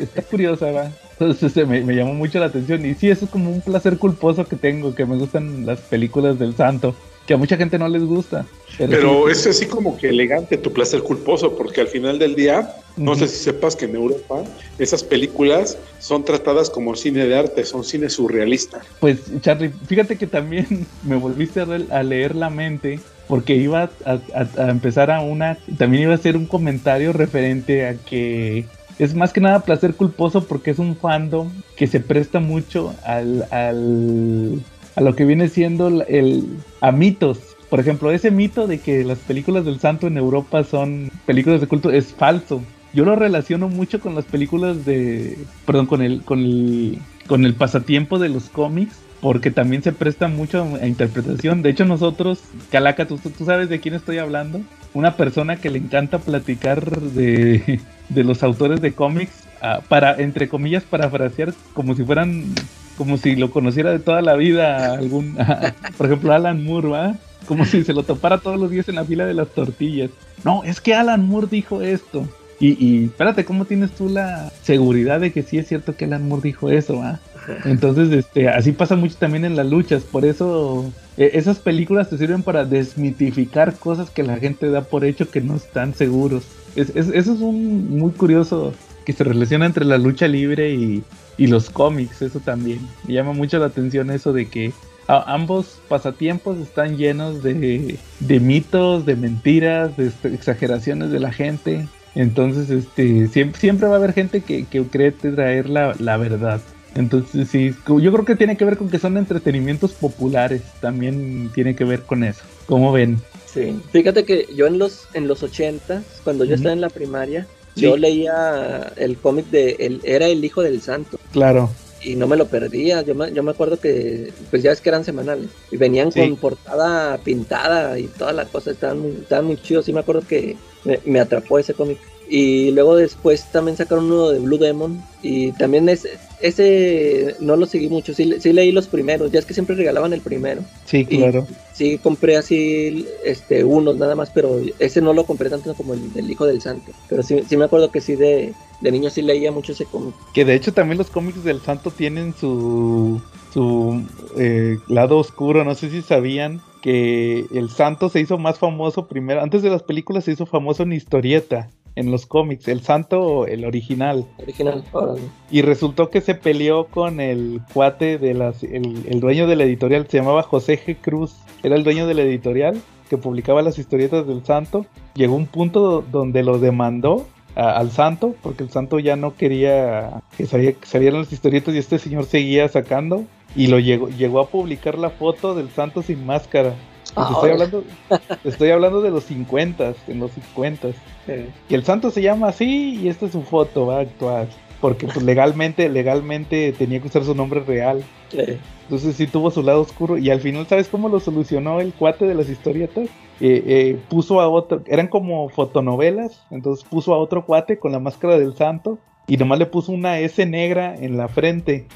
está curiosa, ¿va? Entonces se me, me llamó mucho la atención. Y sí, eso es como un placer culposo que tengo, que me gustan las películas del santo, que a mucha gente no les gusta. Pero, es así como que elegante tu placer culposo, porque al final del día, no sé si sepas que en Europa esas películas son tratadas como cine de arte, son cine surrealista. Pues, Charlie, fíjate que también (laughs) me volviste a, re- a leer la mente porque iba a, a- a empezar a una, también iba a hacer un comentario referente a que es más que nada placer culposo porque es un fandom que se presta mucho al, al- a lo que viene siendo el, el- a mitos. Por ejemplo, ese mito de que las películas del santo en Europa son películas de culto es falso. Yo lo relaciono mucho con las películas de, perdón, con el, con el, con el pasatiempo de los cómics, porque también se presta mucho a interpretación. De hecho, nosotros, Calaca, ¿tú, tú sabes de quién estoy hablando? Una persona que le encanta platicar de, de los autores de cómics ah, para, entre comillas, parafrasear como si fueran, como si lo conociera de toda la vida algún, (laughs) por ejemplo, Alan Moore, ¿va? Como si se lo topara todos los días en la fila de las tortillas. No, es que Alan Moore dijo esto. Y, y espérate, ¿cómo tienes tú la seguridad de que sí es cierto que Alan Moore dijo eso, ah? Entonces, este, así pasa mucho también en las luchas. Por eso, eh, esas películas te sirven para desmitificar cosas que la gente da por hecho que no están seguros. Es- es- eso es un muy curioso que se relaciona entre la lucha libre y, y los cómics. Eso también. Me llama mucho la atención eso de que a- ambos pasatiempos están llenos de, de mitos, de mentiras, de este, exageraciones de la gente. Entonces, este, siempre, siempre va a haber gente que, que cree traer la, la verdad. Entonces, sí, yo creo que tiene que ver con que son entretenimientos populares. También tiene que ver con eso. ¿Cómo ven? Sí. Fíjate que yo en los en los 80 cuando yo estaba en la primaria, Sí. yo leía el cómic de el, era el hijo del santo Claro. y no me lo perdía. Yo me, yo me acuerdo que pues ya es que eran semanales y venían Sí. con portada pintada y toda la cosa estaban muy, estaban muy chidos. Sí me acuerdo que me, me atrapó ese cómic. Y luego después también sacaron uno de Blue Demon y también ese, ese no lo seguí mucho, sí, sí leí los primeros, ya es que siempre regalaban el primero. Sí, Y- claro. Sí, compré así este unos nada más, pero ese no lo compré tanto como el del Hijo del Santo. Pero sí, sí me acuerdo que sí de, de niño sí leía mucho ese cómic. Que de hecho también los cómics del santo tienen su, su eh, lado oscuro. No sé si sabían que el santo se hizo más famoso primero. Antes de las películas se hizo famoso en historieta. En los cómics, el santo, el original. Original. órale. Y resultó que se peleó con el cuate de las, el, el dueño de la editorial, se llamaba José G. Cruz, era el dueño de la editorial que publicaba las historietas del santo. Llegó un punto donde lo demandó a- al santo, porque el santo ya no quería que, salía- que salieran las historietas y este señor seguía sacando. y lo llegó, llegó a publicar la foto del santo sin máscara. Ah, estoy, hablando, estoy hablando de los 50, en los 50. Eh, Y el santo se llama así y esta es su foto, va actual. Porque pues legalmente, legalmente tenía que usar su nombre real. eh, Entonces sí tuvo su lado oscuro. Y al final, ¿sabes cómo lo solucionó el cuate de las historietas? Eh, eh, puso a otro, eran como fotonovelas. Entonces puso a otro cuate con la máscara del santo. Y nomás le puso una S negra en la frente.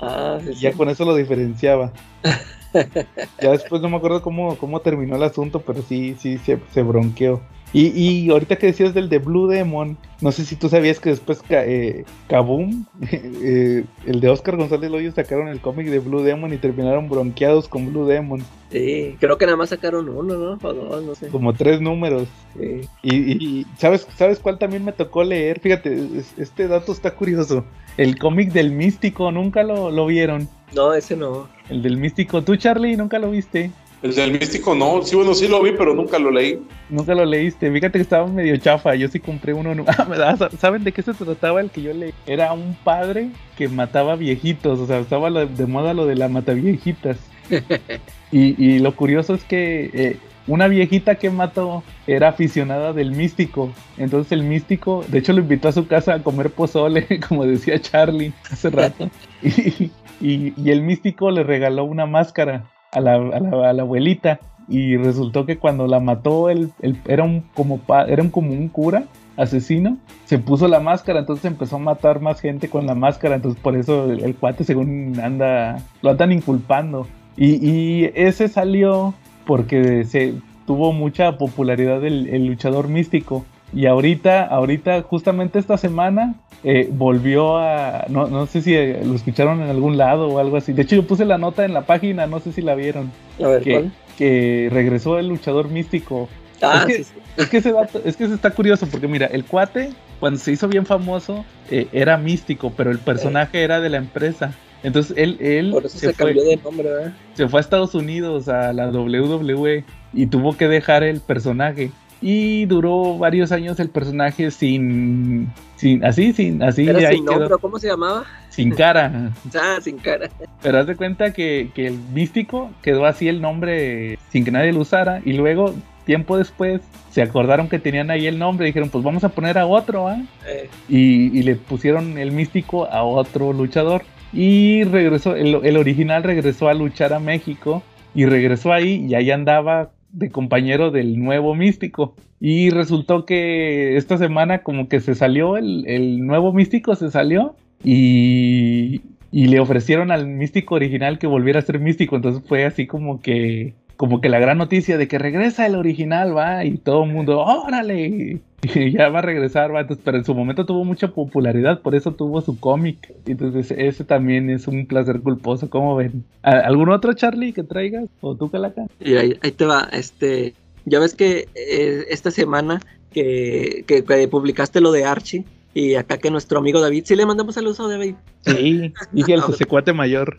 Ah, sí, Y ya sí. con eso lo diferenciaba. (laughs) ya después no me acuerdo cómo, cómo terminó el asunto, pero sí, sí, se, se bronqueó. Y, y ahorita que decías del de Blue Demon, no sé si tú sabías que después eh, Kaboom, (laughs) eh, el de Oscar González Loyo, sacaron el cómic de Blue Demon y terminaron bronqueados con Blue Demon, Sí, creo que nada más sacaron uno, ¿no? O dos, no sé. como tres números. Sí. Y, y- ¿sabes, ¿sabes cuál también me tocó leer? Fíjate, es- este dato está curioso. El cómic del místico, nunca lo, lo vieron. No, ese no. El del místico, tú Charlie, nunca lo viste. El del místico no, sí, bueno, sí lo vi, pero nunca lo leí. Nunca lo leíste. Fíjate que estaba medio chafa. Yo sí compré uno. (laughs) Ah. ¿Saben de qué se trataba el que yo leí? Era un padre que mataba viejitos. O sea, estaba de moda lo de la mataviejitas. (laughs) y, y lo curioso es que eh, una viejita que mató era aficionada del místico. Entonces el místico, de hecho, lo invitó a su casa a comer pozole, (laughs) como decía Charlie hace rato. y, y- y el místico le regaló una máscara a la, a la- abuelita. Y resultó que cuando la mató, él, él- era, como era un, como un cura asesino. Se puso la máscara, entonces empezó a matar más gente con la máscara. Entonces por eso el, el cuate según anda, lo andan inculpando. Y, y ese salió porque se tuvo mucha popularidad el, el luchador místico. Y ahorita, ahorita, justamente esta semana, eh, volvió a. No, no sé si eh, lo escucharon en algún lado o algo así. De hecho, yo puse la nota en la página, no sé si la vieron. A ver, Que, ¿cuál? que regresó el luchador místico. Ah, es que- sí, sí. Es que ese dato, es que ese está curioso, porque mira, el cuate, cuando se hizo bien famoso, eh, era místico, pero el personaje era de la empresa. Entonces él, él Por eso se, se, fue, cambió de nombre, ¿verdad? se fue a Estados Unidos a la WWE y tuvo que dejar el personaje. Y duró varios años el personaje sin. sin así, sin. Así, Era ahí sin quedó, nombre, ¿cómo se llamaba? sin cara. (laughs) Ah, sin cara. Pero haz de cuenta que, que el místico quedó así el nombre sin que nadie lo usara. Y luego, tiempo después, se acordaron que tenían ahí el nombre. Y dijeron, pues vamos a poner a otro, ¿ah? Eh, y, y le pusieron el místico a otro luchador. Y regresó, el, el original regresó a luchar a México. Y regresó ahí y ahí andaba de compañero del nuevo místico. Y resultó que esta semana como que se salió, el, el nuevo místico se salió. Y, y le ofrecieron al místico original que volviera a ser místico. Entonces fue así como que como que la gran noticia de que regresa el original, va, y todo el mundo, órale, (laughs) y ya va a regresar, va, entonces, pero en su momento tuvo mucha popularidad, por eso tuvo su cómic, entonces ese también es un placer culposo, ¿cómo ven? ¿A- ¿Algún otro Charlie que traigas? ¿O tú, Calaca? y ahí, ahí te va, este, ya ves que eh, esta semana que, que, que publicaste lo de Archie y acá que nuestro amigo David, sí le mandamos saludos a David, Sí, dije el (laughs) secuate mayor.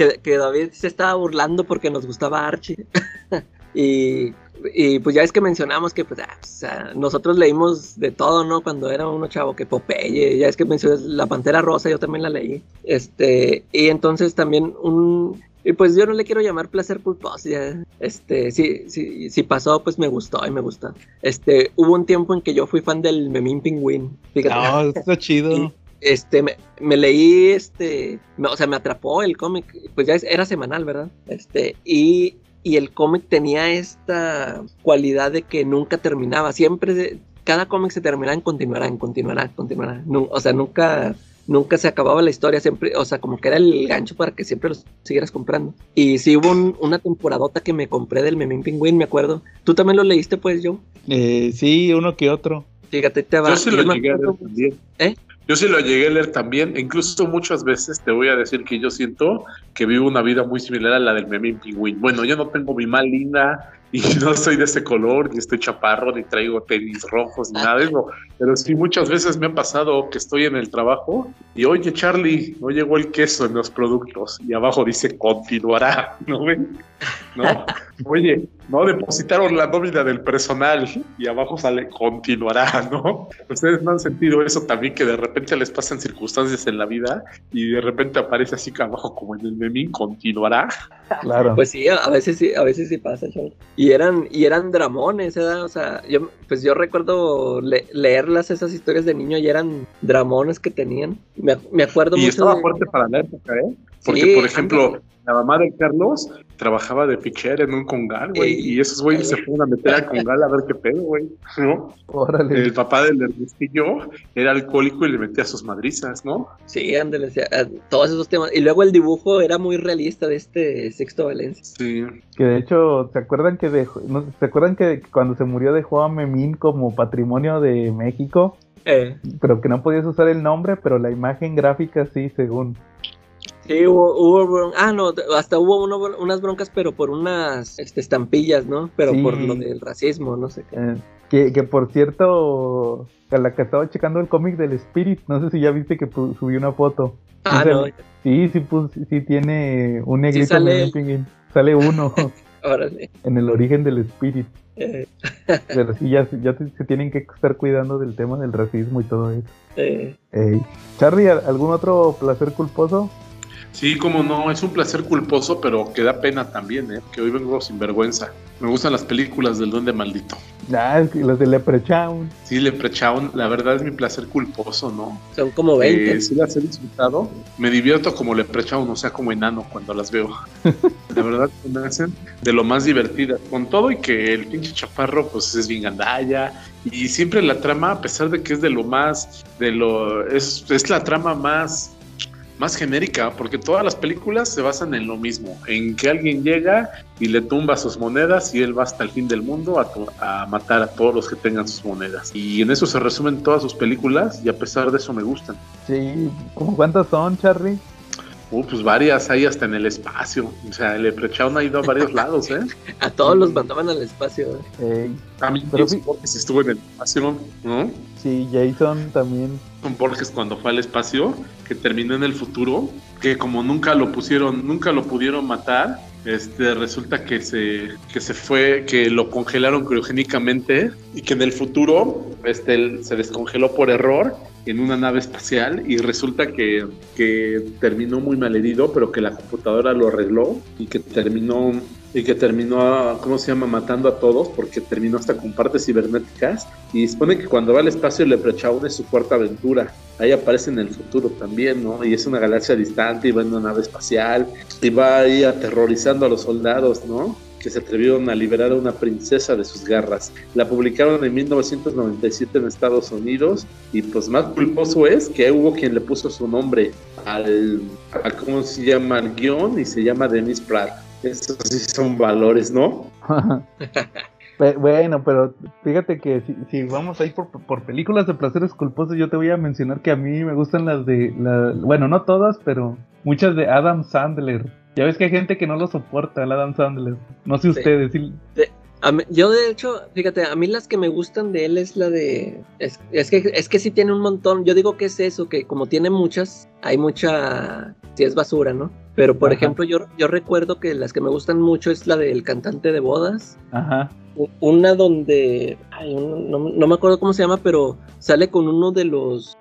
Que, que David se estaba burlando porque nos gustaba Archie. (laughs) y, y pues ya es que mencionamos que pues, ah, o sea, nosotros leímos de todo, ¿no? Cuando era uno chavo, que Popeye, ya es que mencionas La Pantera Rosa, yo también la leí. Este, y entonces también un... Y pues yo no le quiero llamar placer culposo, ya, este, sí, sí, sí pasó, pues me gustó y me gusta. Este, hubo un tiempo en que yo fui fan del Memín Pingüín, fíjate. No, está chido. (laughs) Este, me, me leí, este, me- o sea, me atrapó el cómic, pues ya es- era semanal, ¿verdad? Este, y, y el cómic tenía esta cualidad de que nunca terminaba, siempre, se- cada cómic se terminaba en continuará, en continuará, continuará, Nu- o sea, nunca, nunca se acababa la historia, siempre, o sea, como que era el gancho para que siempre los siguieras comprando. Y sí hubo un- una temporadota que me compré del Memín Pingüín, me acuerdo. ¿Tú también lo leíste, pues, yo? Eh, sí, uno que otro. Fíjate, te va. Yo yo lo llegué a. ¿Eh? Yo sí lo llegué a leer también. Incluso muchas veces te voy a decir que yo siento que vivo una vida muy similar a la del Memín Pingüín. Bueno, yo no tengo mi malina y (laughs) no soy de ese color, ni estoy chaparro, ni traigo tenis rojos, ni nada de eso. Pero sí, muchas veces me ha pasado que estoy en el trabajo y, oye, Charlie, no llegó el queso en los productos. Y abajo dice, continuará, (laughs) ¿no ven? No, oye, no depositaron la nómina del personal y abajo sale continuará, ¿no? Ustedes no han sentido eso también que de repente les pasan circunstancias en la vida y de repente aparece así que abajo como en el memín continuará. Claro. Pues sí, a veces sí, a veces sí pasa, chaval. Y eran, y eran dramones, ¿eh? O sea, yo, pues yo recuerdo le- leerlas esas historias de niño y eran dramones que tenían. Me, me acuerdo Y mucho estaba de- fuerte para la época, ¿eh? Porque, Sí, por ejemplo. La mamá de Carlos trabajaba de ficher en un congal, güey, Ey. y esos güeyes se fueron a meter al congal a ver qué pedo, güey, ¿no? Órale. El papá del Ernestillo era alcohólico y le metía sus madrizas, ¿no? Sí, ándale, o sea, a- todos esos temas. Y luego el dibujo era muy realista de este Sexto Valencia. Sí. Que de hecho, ¿se acuerdan que dejó, no, ¿se acuerdan que cuando se murió dejó a Memín como patrimonio de México? Eh, Pero que no podías usar el nombre, pero la imagen gráfica sí, según. Sí, hubo, hubo bron- ah, no, hasta hubo uno- unas broncas, pero por unas este, estampillas, ¿no? Pero Sí. por lo del racismo, no sé qué. Eh, que, que por cierto, a la que estaba checando el cómic del Spirit, no sé si ya viste que subí una foto. Ah, no, Sí, sí, pues, sí tiene un negrito. sale en el-. Sale uno (laughs) órale. en el origen del Spirit. Eh, Pero sí, ya, ya te- se tienen que estar cuidando del tema del racismo y todo eso. eh. Charlie, ¿al- ¿algún otro placer culposo? Sí, como no, es un placer culposo, pero que da pena también, ¿eh? Que hoy vengo sin vergüenza. Me gustan las películas del Duende Maldito. Ah, es que las de Leprechaun. Sí, Leprechaun, la verdad es mi placer culposo, ¿no? son como 20. Eh, sí las he disfrutado. Me divierto como Leprechaun, o sea, como enano cuando las veo. (laughs) La verdad me hacen de lo más divertidas. Con todo y que el pinche chaparro, pues es bien gandalla. Y siempre la trama, a pesar de que es de lo más, de lo, es, es la trama más más genérica, porque todas las películas se basan en lo mismo, en que alguien llega y le tumba sus monedas y él va hasta el fin del mundo a, matar a todos los que tengan sus monedas. Y en eso se resumen todas sus películas y a pesar de eso me gustan. Sí, ¿cómo cuántas son, Charlie? Uh, pues varias hay hasta en el espacio. O sea, el Leprechaun ha ido a varios lados, ¿eh? (laughs) A todos los mandaban al espacio. ¿eh? También Pero Jason Borges estuvo en el espacio, ¿no? sí, Jason también. Jason Borges cuando fue al espacio, que terminó en el futuro, que como nunca lo pusieron, nunca lo pudieron matar, este resulta que se, que se fue, que lo congelaron criogénicamente y que en el futuro este, se descongeló por error en una nave espacial y resulta que, que terminó muy mal herido, pero que la computadora lo arregló y que terminó y que terminó, ¿cómo se llama?, matando a todos porque terminó hasta con partes cibernéticas y supone que cuando va al espacio el Leprechaun es su cuarta aventura. Ahí aparece en el futuro también, ¿no? Y es una galaxia distante y va en una nave espacial y va ahí aterrorizando a los soldados, ¿no? Que se atrevieron a liberar a una princesa de sus garras. La publicaron en 1997 en Estados Unidos y pues más culposo es que hubo quien le puso su nombre al, al ¿cómo se llama? Al guion y se llama Dennis Pratt. Esos sí son valores, ¿no? (laughs) Bueno, pero fíjate que si, vamos ahí por, por películas de placeres culposos, yo te voy a mencionar que a mí me gustan las de, la- bueno, no todas, pero muchas de Adam Sandler. Ya ves que hay gente que no lo soporta, el Adam Sandler. No sé Sí. ustedes. sí- A mí- yo de hecho, fíjate, a mí las que me gustan de él es la de... Es, es que, es que sí tiene un montón. Yo digo que es eso, que como tiene muchas, hay mucha... Sí es basura, ¿no? Pero por Ajá. ejemplo, yo, yo recuerdo que las que me gustan mucho es la del cantante de bodas. Ajá. Una donde... ay, no, no me acuerdo cómo se llama, pero sale con uno de los...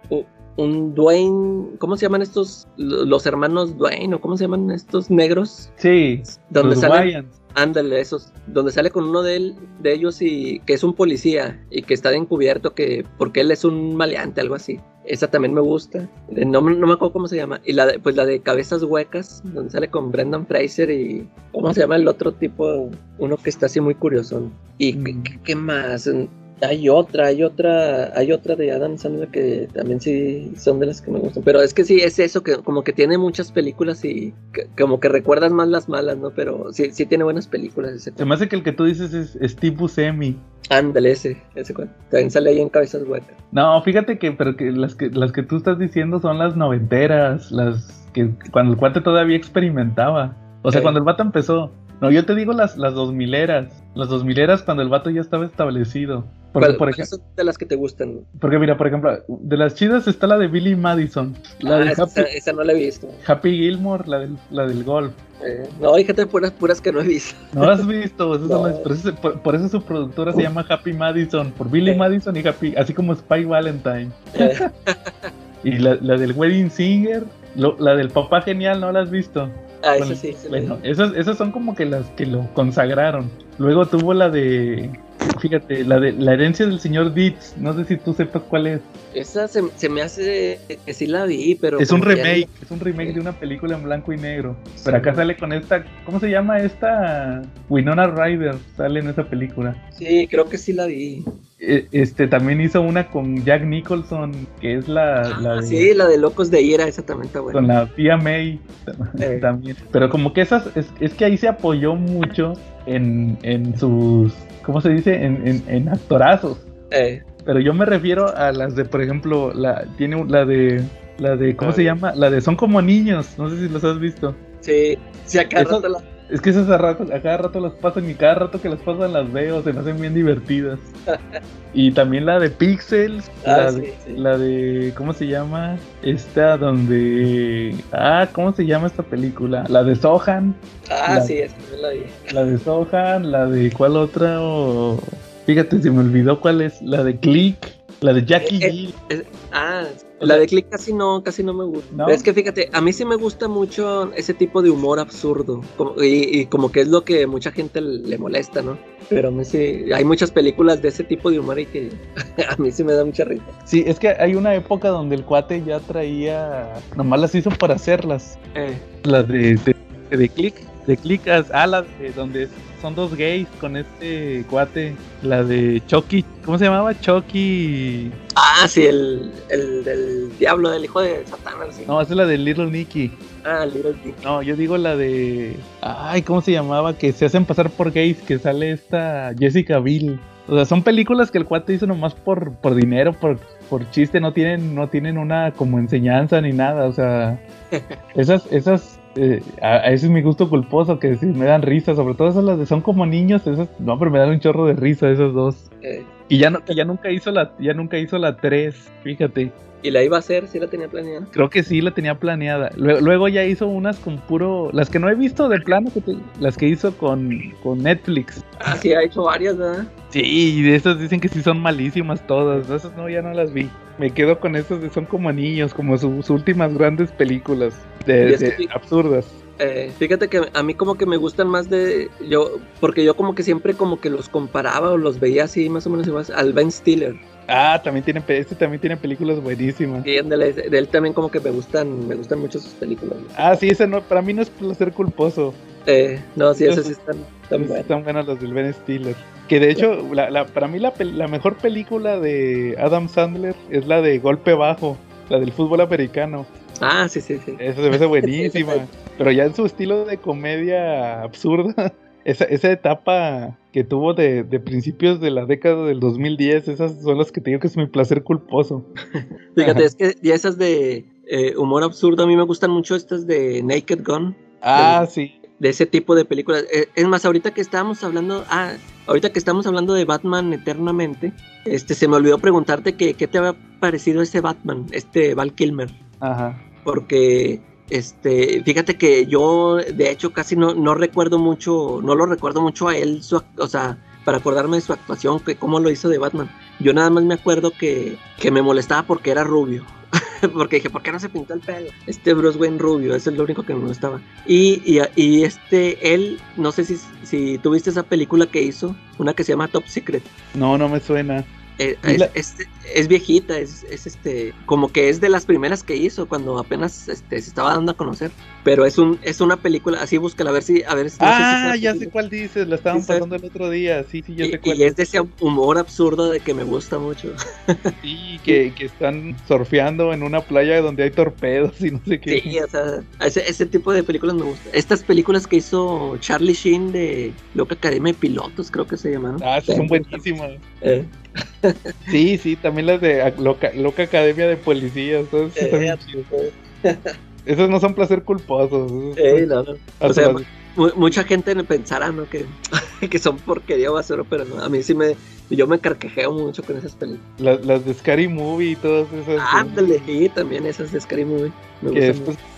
Un Dwayne... ¿Cómo se llaman estos? Lo- Los hermanos Dwayne, ¿o cómo se llaman estos negros? Sí, Donde los salen... Ándale, esos, donde sale con uno de, él, de ellos y que es un policía y que está de encubierto que porque él es un maleante, algo así. Esa también me gusta. Eh, No, me- no me acuerdo cómo se llama. Y la de, pues la de cabezas huecas, donde sale con Brendan Fraser y ¿cómo se llama el otro tipo? Uno que está así muy curioso. ¿Y Mm. qué- qué más? Hay otra, hay otra, hay otra de Adam Sandler que también sí son de las que me gustan. Pero es que sí, es eso, que como que tiene muchas películas y que- como que recuerdas más las malas, ¿no? Pero sí, sí tiene buenas películas ese. Se me hace que el que tú dices es Steve Buscemi. Ándale, ese, ese cual. También sale ahí en Cabezas Huecas. No, fíjate que, pero que las que las que tú estás diciendo son las noventeras, las que cuando el cuate todavía experimentaba. O sea, Sí. cuando el vato empezó. No, yo te digo las, las dos mileras. Las dos mileras cuando el vato ya estaba establecido. Porque, ¿Cuál- por ejemplo, son de las que te gustan? porque mira, por ejemplo, de las chidas está la de Billy Madison, la Ah, de esa, Happy, esa no la he visto. Happy Gilmore, la del, la del golf. Eh, no, hay gente puras, puras que no he visto. No las has visto, esas son las- (laughs) por, eso, por- por eso su productora se llama Happy Madison, por Billy Eh. Madison y Happy, así como Spy Valentine. Eh, (laughs) Y la, la del Wedding Singer, lo- la del Papá Genial, ¿no la has visto? Ah, Bueno, eso sí. Bueno, esas, esas son como que las que lo consagraron. Luego tuvo la de, fíjate, la de la herencia del señor Deeds. No sé si tú sepas cuál es. Esa se, se me hace que sí la vi, pero. Es un ya remake, es un remake de una película en blanco y negro. Pero acá sale con esta, ¿cómo se llama esta? Winona Ryder sale en esa película. Sí, creo que sí la vi. E- Este también hizo una con Jack Nicholson, que es la, la Ah, de- sí, la de Locos de Ira, esa también está buena. con la tía May Eh. (laughs) también. Pero como que esas, es, es que ahí se apoyó mucho en, en sus, ¿cómo se dice? En, en, en actorazos. Eh, Pero yo me refiero a las de, por ejemplo, la tiene la de, la de, ¿cómo se llama? La de Son como niños. No sé si los has visto. sí, sí, acá Eso- la. Es que esas a, rato, a cada rato las pasan y cada rato que las pasan las veo, se me hacen bien divertidas. (laughs) y también la de Pixels, Ah, la, sí, de, sí. la de, ¿cómo se llama? Esta donde... Ah, ¿cómo se llama esta película? La de Sohan, Ah, la- sí, esa la vi. la de Sohan, la de cuál otra. Fíjate, se me olvidó cuál es, la de Click, la de Jackie Eh, eh. Es- ah, O la sea- de Click casi no, casi no me gusta. Es que fíjate, a mí sí me gusta mucho ese tipo de humor absurdo. como- y, y como que es lo que mucha gente le molesta, ¿no? Pero a mí sí, hay muchas películas de ese tipo de humor y que (laughs) a mí sí me da mucha risa. Sí, es que hay una época donde el cuate ya traía... Nomás las hizo para hacerlas. Eh, La de, de, de Click, de Click, as- ah, la de donde son dos gays con este cuate, la de Chucky, ¿cómo se llamaba? Chucky, ah, sí, el, el del diablo, del hijo de así. no, esa es la de Little Nicky, Ah, Little Dick. no, yo digo la de, ay, ¿cómo se llamaba? Que se hacen pasar por gays, que sale esta Jessica Biel, o sea, son películas que el cuate hizo nomás por, por dinero, por, por chiste, no tienen, no tienen una como enseñanza ni nada, o sea, (laughs) esas, esas, eh, a, a ese es mi gusto culposo, que sí me dan risa, sobre todo esas las de son como niños, esas, no, pero me dan un chorro de risa esas dos. Eh, Y ya no, que ya nunca hizo la, ya nunca hizo la 3, fíjate. Y la iba a hacer, sí la tenía planeada. Creo que sí la tenía planeada. Luego, luego ya hizo unas con puro, las que no he visto de plano, que te- las que hizo con, con Netflix. Ah, sí, ha hecho varias, ¿verdad? Sí, y de esas dicen que sí son malísimas todas. Esas no, ya no las vi. Me quedo con esas de son como niños, como sus últimas grandes películas de, que absurdas. Eh, fíjate que a mí como que me gustan más de yo porque yo como que siempre como que los comparaba o los veía así más o menos igual al Ben Stiller Ah, también tiene, pe- este también tiene películas buenísimas. y de, de él también como que me gustan me gustan mucho sus películas Ah, sí, ese no, para mí no es placer culposo. eh, no sí esas sí están, están buenas. Están buenas las del Ben Stiller. Que de hecho, la, la- para mí la, la mejor película de Adam Sandler es la de Golpe Bajo, la del fútbol americano. ah sí sí sí Esa se me hace (laughs) buenísima. Pero ya en su estilo de comedia absurda, esa, esa etapa que tuvo de, de principios de la década del 2010, esas son las que te digo que es mi placer culposo. (laughs) fíjate es que ya esas de eh, humor absurdo a mí me gustan mucho estas de Naked Gun Ah, sí. de ese tipo de películas. Eh, es más, ahorita que estábamos hablando, ah, ahorita que estamos hablando de Batman eternamente, este, se me olvidó preguntarte que, qué te había parecido ese Batman, este Val Kilmer, Ajá. porque, este, fíjate que yo, de hecho, casi no, no recuerdo mucho, no lo recuerdo mucho a él, su, o sea, para acordarme de su actuación, que cómo lo hizo de Batman. Yo nada más me acuerdo que, que me molestaba porque era rubio. (laughs) porque dije, ¿por qué no se pintó el pelo? Este Bruce Wayne rubio, eso es lo único que me molestaba. Y, y, y este, él, no sé si, si tuviste esa película que hizo, una que se llama Top Secret. No, no me suena. Eh, es, la- es- es viejita, es, es este, como que es de las primeras que hizo cuando apenas este, se estaba dando a conocer. Pero es un, es una película, así búscala a ver si, a ver si. no sé si ah, ya sé cuál dices, la estaban Sí, pasando el otro día. Sí, sí, ya sé Y, cuál y es de ese humor absurdo de que me gusta mucho. (laughs) Sí, que, que están surfeando en una playa donde hay torpedos y no sé qué. Sí, o sea, ese, ese tipo de películas me gusta. Estas películas que hizo Charlie Sheen de Loca Academia de Pilotos, creo que se llamaron. Ah, sí, son buenísimas. Eh, Sí, sí, también las de Loca, Loca Academia de Policías. esas Eh. Esos no son placer culposos. eh, no, no. O sea, mucha gente pensará, ¿no? Que, (laughs) que son porquería o basura, pero no, a mí sí me, yo me carquejeo mucho con esas películas. Las, las de Scary Movie y todas esas. Ándale, sí, también esas de Scary Movie. Me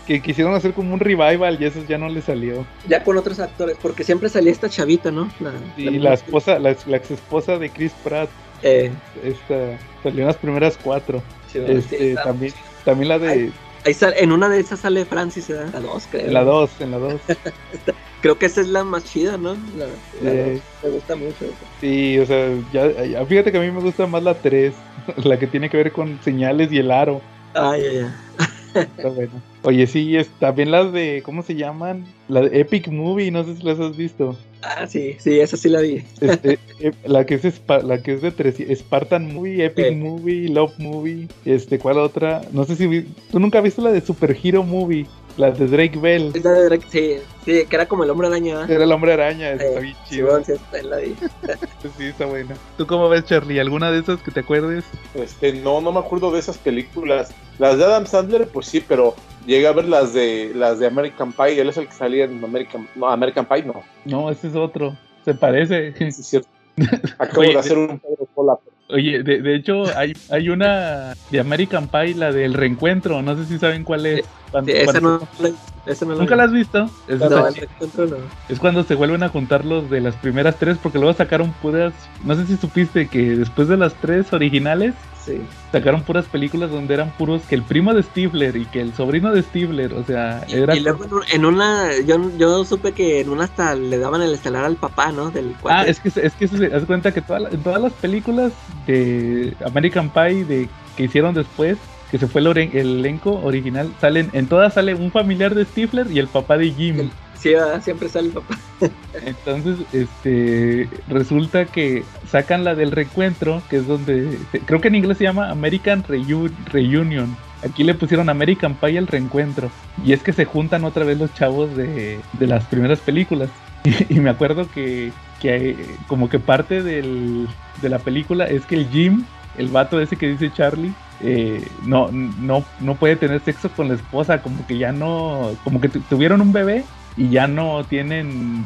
que quisieron hacer como un revival y eso ya no le salió. Ya con otros actores, porque siempre salía esta chavita, ¿no? La, Y la esposa, la, la ex esposa de Chris Pratt, Eh, esta, salió en las primeras cuatro. sí, Este, también, también la de Ahí sale, en una de esas sale Francis, ¿verdad? La dos, creo. en la 2, en la 2. (laughs) Creo que esa es la más chida, ¿no? La, la Eh. dos. Me gusta mucho. Sí, o sea, ya, ya- fíjate que a mí me gusta más la 3, (laughs) la que tiene que ver con señales y el aro. Ay, ay, ay. Está bueno. Oye, sí, es, también las de, ¿cómo se llaman? La de Epic Movie, no sé si las has visto. Ah, sí, sí, esa sí la vi. Este, eh, la que es la que es de tres, Spartan Movie, Epic Eh. Movie, Love Movie, este, ¿cuál otra? No sé si vi- tú nunca has visto la de Super Hero Movie, la de Drake Bell. Es la de Drake, sí, sí, que era como el hombre araña. Era el hombre araña, está bien chido. bueno, sí, esa la vi. (laughs) Sí, está buena. ¿Tú cómo ves, Charlie? ¿Alguna de esas que te acuerdes? Este, no, no me acuerdo de esas películas. Las de Adam Sandler, pues sí, pero llegué a ver las de las de American Pie. Él es el que salía en American, no, American Pie, no. No, ese es otro. Se parece. Sí, es cierto. (laughs) Acabo Oye, de hacer un Pedro Cola. Oye, de, de hecho, hay, hay una de American Pie, la del reencuentro. No sé si saben cuál es. Cuando- Sí, esa cuando- no, la- esa no la ¿Nunca la has visto? Es, No, esa el reencuentro no. Es cuando se vuelven a juntar los de las primeras tres, porque luego sacaron puras. No sé si supiste que después de las tres originales, Sí. sacaron puras películas donde eran puros que el primo de Stifler y que el sobrino de Stifler, o sea, Y, era. y luego en un- en una, yo, yo supe que en una hasta le daban el estelar al papá, ¿no? Del Ah, cuate. es que, es que se das cuenta que toda en todas las películas de American Pie de, que hicieron después, que se fue el, el elenco original, salen, en todas sale un familiar de Stifler y el papá de Jim. Siempre sale el papá. (laughs) Entonces, este, resulta que sacan la del reencuentro, que es donde, creo que en inglés se llama American Reu- Reunion. Aquí le pusieron American Pie al reencuentro. Y es que se juntan otra vez los chavos de, de las primeras películas. (laughs) Y, me acuerdo que, que, eh, como que parte del, de la película es que el Jim, el vato ese que dice Charlie, eh, no, no, no puede tener sexo con la esposa, como que ya no, como que tu- tuvieron un bebé y ya no tienen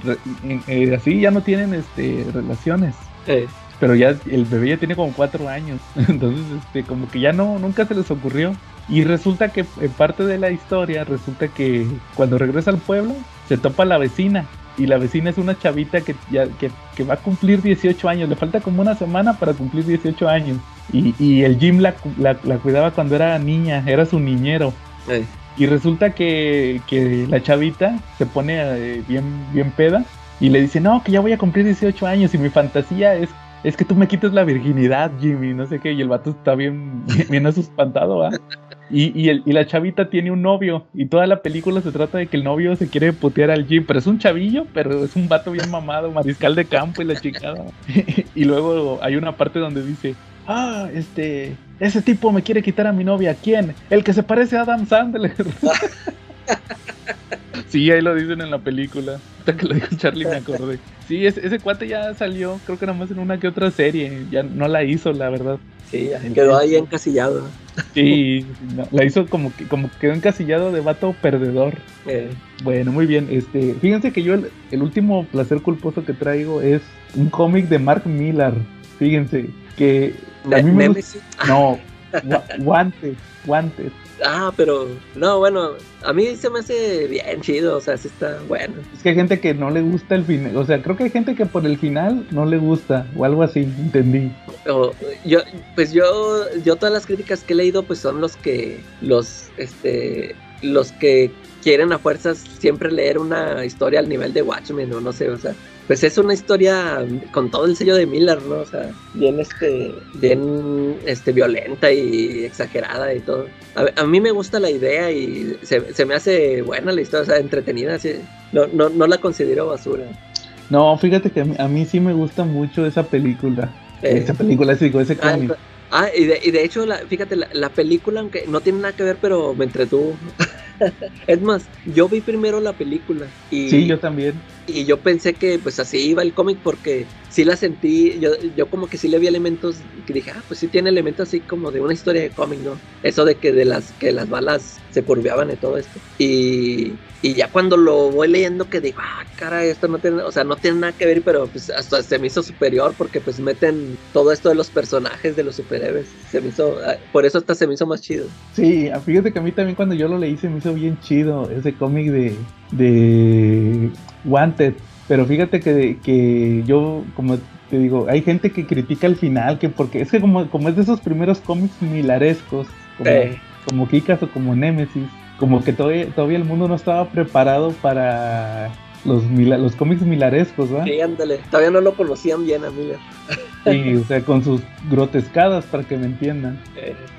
eh, así ya no tienen este relaciones. Eh, pero ya el bebé ya tiene como cuatro años. (laughs) Entonces este como que ya no nunca se les ocurrió. Y resulta que en parte de la historia resulta que cuando regresa al pueblo se topa la vecina. Y la vecina es una chavita que ya que, que va a cumplir 18 años. Le falta como una semana para cumplir 18 años. Y, y el Jim la, la, la cuidaba cuando era niña era su niñero. Eh. Y resulta que, que la chavita se pone eh, bien, bien peda y le dice, no, que ya voy a cumplir 18 años y mi fantasía es, es que tú me quites la virginidad, Jimmy, no sé qué. Y el vato está bien, (laughs) bien, asustado, ¿va? Y, y, el- y la chavita tiene un novio y toda la película se trata de que el novio se quiere putear al Jim, pero es un chavillo, pero es un vato bien mamado, mariscal de campo y la chingada. (laughs) y luego hay una parte donde dice, ah, este, ese tipo me quiere quitar a mi novia, ¿quién? El que se parece a Adam Sandler. (laughs) sí, ahí lo dicen en la película. Hasta que lo dijo Charlie me acordé. Sí, ese, ese cuate ya salió, creo que nada más en una que otra serie. Ya no la hizo, la verdad. Sí, ya quedó ahí encasillado. Sí, no, la hizo como que como que quedó encasillado de vato perdedor. Eh, Bueno, muy bien. Este, fíjense que yo el, el último placer culposo que traigo es un cómic de Mark Millar. Fíjense que a mí me gusta, no, (laughs) Wanted, Wanted. Ah, pero no, bueno, a mí se me hace bien chido, o sea, sí está bueno. Es que hay gente que no le gusta el final, o sea, creo que hay gente que por el final no le gusta o algo así, entendí. O, yo, pues yo, yo todas las críticas que he leído, pues son los que, los, este, los que quieren a fuerzas siempre leer una historia al nivel de Watchmen o no sé, o sea, pues es una historia con todo el sello de Miller, ¿no? O sea, bien, este, bien, este, violenta y exagerada y todo. A, a mí me gusta la idea y se, se me hace buena la historia, o sea, entretenida, así, no, no, no la considero basura. No, fíjate que a mí, a mí sí me gusta mucho esa película. Eh, esa película, sí, digo, ese Ah, cómic. ah, y, de, y de hecho, la, fíjate, la, la película, aunque no tiene nada que ver, pero me entretuvo. (laughs) es más, yo vi primero la película y, Sí, yo también. Y yo pensé que pues así iba el cómic porque sí la sentí, yo, yo como que sí le vi elementos que dije, ah, pues sí tiene elementos así como de una historia de cómic, ¿no? Eso de que de las que las balas se curveaban y todo esto. Y, y ya cuando lo voy leyendo que digo, ah, cara, esto no tiene, o sea, no tiene nada que ver, pero pues hasta se me hizo superior porque pues meten todo esto de los personajes de los superhéroes. Se me hizo, ah, por eso hasta se me hizo más chido. Sí, fíjate que a mí también cuando yo lo leí se me hizo bien chido ese cómic de Wanted. Pero fíjate que, que yo, como te digo, hay gente que critica el final, que porque es que como, como es de esos primeros cómics milarescos, como, Sí. como Kikas o como Nemesis, como que todavía, todavía el mundo no estaba preparado para los, mila- los cómics milarescos, ¿va? Sí, ándale. Todavía no lo conocían bien a Miller. Sí, o sea, con sus grotescadas, para que me entiendan.